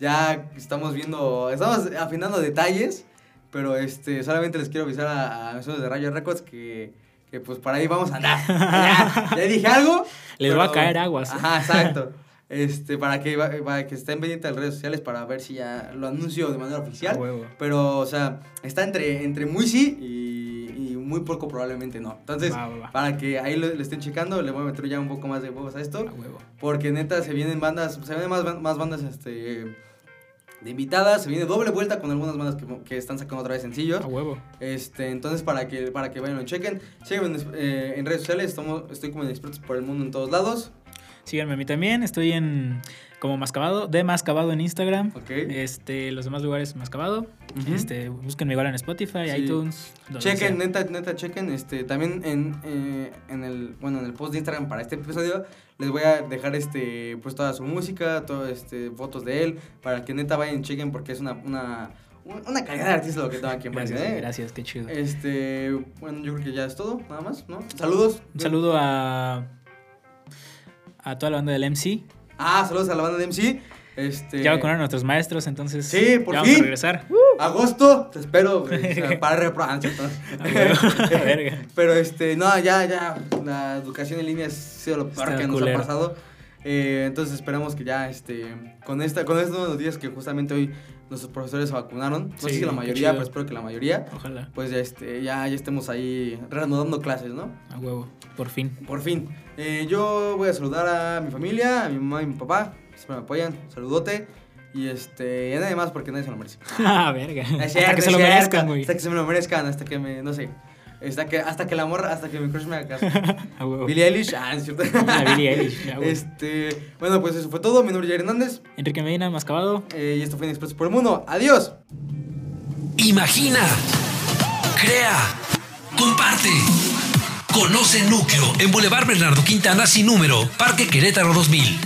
Ya estamos viendo, estamos afinando detalles, pero este, solamente les quiero avisar a, a de Rayo Records que, que pues por ahí vamos a andar. Ya, ya dije algo. Les va a caer aguas. ¿eh? Ajá, exacto. Este, para que, para que estén pendientes de las redes sociales para ver si ya lo anuncio de manera oficial. Pero, o sea, está entre, entre muy sí y muy poco probablemente no. Entonces, Va, va, va. para que ahí lo, le estén checando, le voy a meter ya un poco más de huevos a esto. A huevo. Porque neta se vienen bandas, se vienen más, más bandas este, de invitadas. Se viene doble vuelta con algunas bandas que, que están sacando otra vez sencillos. A huevo. Este, entonces para que, para que vayan lo chequen. Síganme en, eh, en redes sociales, estamos, estoy como en Expertos por el Mundo en todos lados. Síganme a mí también. Estoy en como Mascabado, de Mascabado en Instagram. Ok. Este, los demás lugares Mascabado. Ujú. Este, búsquenme igual en Spotify, Sí. iTunes. Chequen, sea. neta, neta, chequen. Este, también en, eh, en el, bueno, en el post de Instagram para este episodio les voy a dejar este, pues toda su música, todo, este, fotos de él, para que neta vayan y chequen porque es una, una, una calidad de artista lo que tengo aquí en Gracias, ¿eh? gracias, qué chido. Este, bueno, yo creo que ya es todo, nada más, ¿no? Saludos. Un saludo a a toda la banda del MC. Ah, saludos a la banda de MC. Este, Ya vacunaron a nuestros maestros, entonces Sí, por ya fin. vamos a regresar. Agosto, te espero güey, para reprobar. Verga. Pero este, no, ya, ya, la educación en línea ha sido lo peor Está que nos culero. ha pasado. Eh, entonces esperamos que ya, este, con esta, con estos nuevos días que justamente hoy nuestros profesores se vacunaron, no sé si la mayoría, pero espero que la mayoría, Ojalá. pues ya, este, ya, ya estemos ahí reanudando clases, ¿no? A huevo. Por fin. Por fin. Eh, yo voy a saludar a mi familia, a mi mamá y mi papá, siempre me apoyan, saludote. Y este, y nada más porque nadie se lo merece. Ah, verga. Hasta que se lo merezcan, güey. Hasta que se me lo merezcan, hasta que me, no sé. Hasta que, hasta que la morra, hasta que mi crush me haga caso. A huevo. Billie Eilish, ah, es cierto. La Billie Eilish. Este, bueno, pues eso fue todo. Mi nombre es Jair Hernández. Enrique Medina, Mascabado. eh, y esto fue Inexpreso por el Mundo. Adiós. Imagina, crea, comparte. Conoce Núcleo en Boulevard Bernardo Quintana sin número, Parque Querétaro 2000.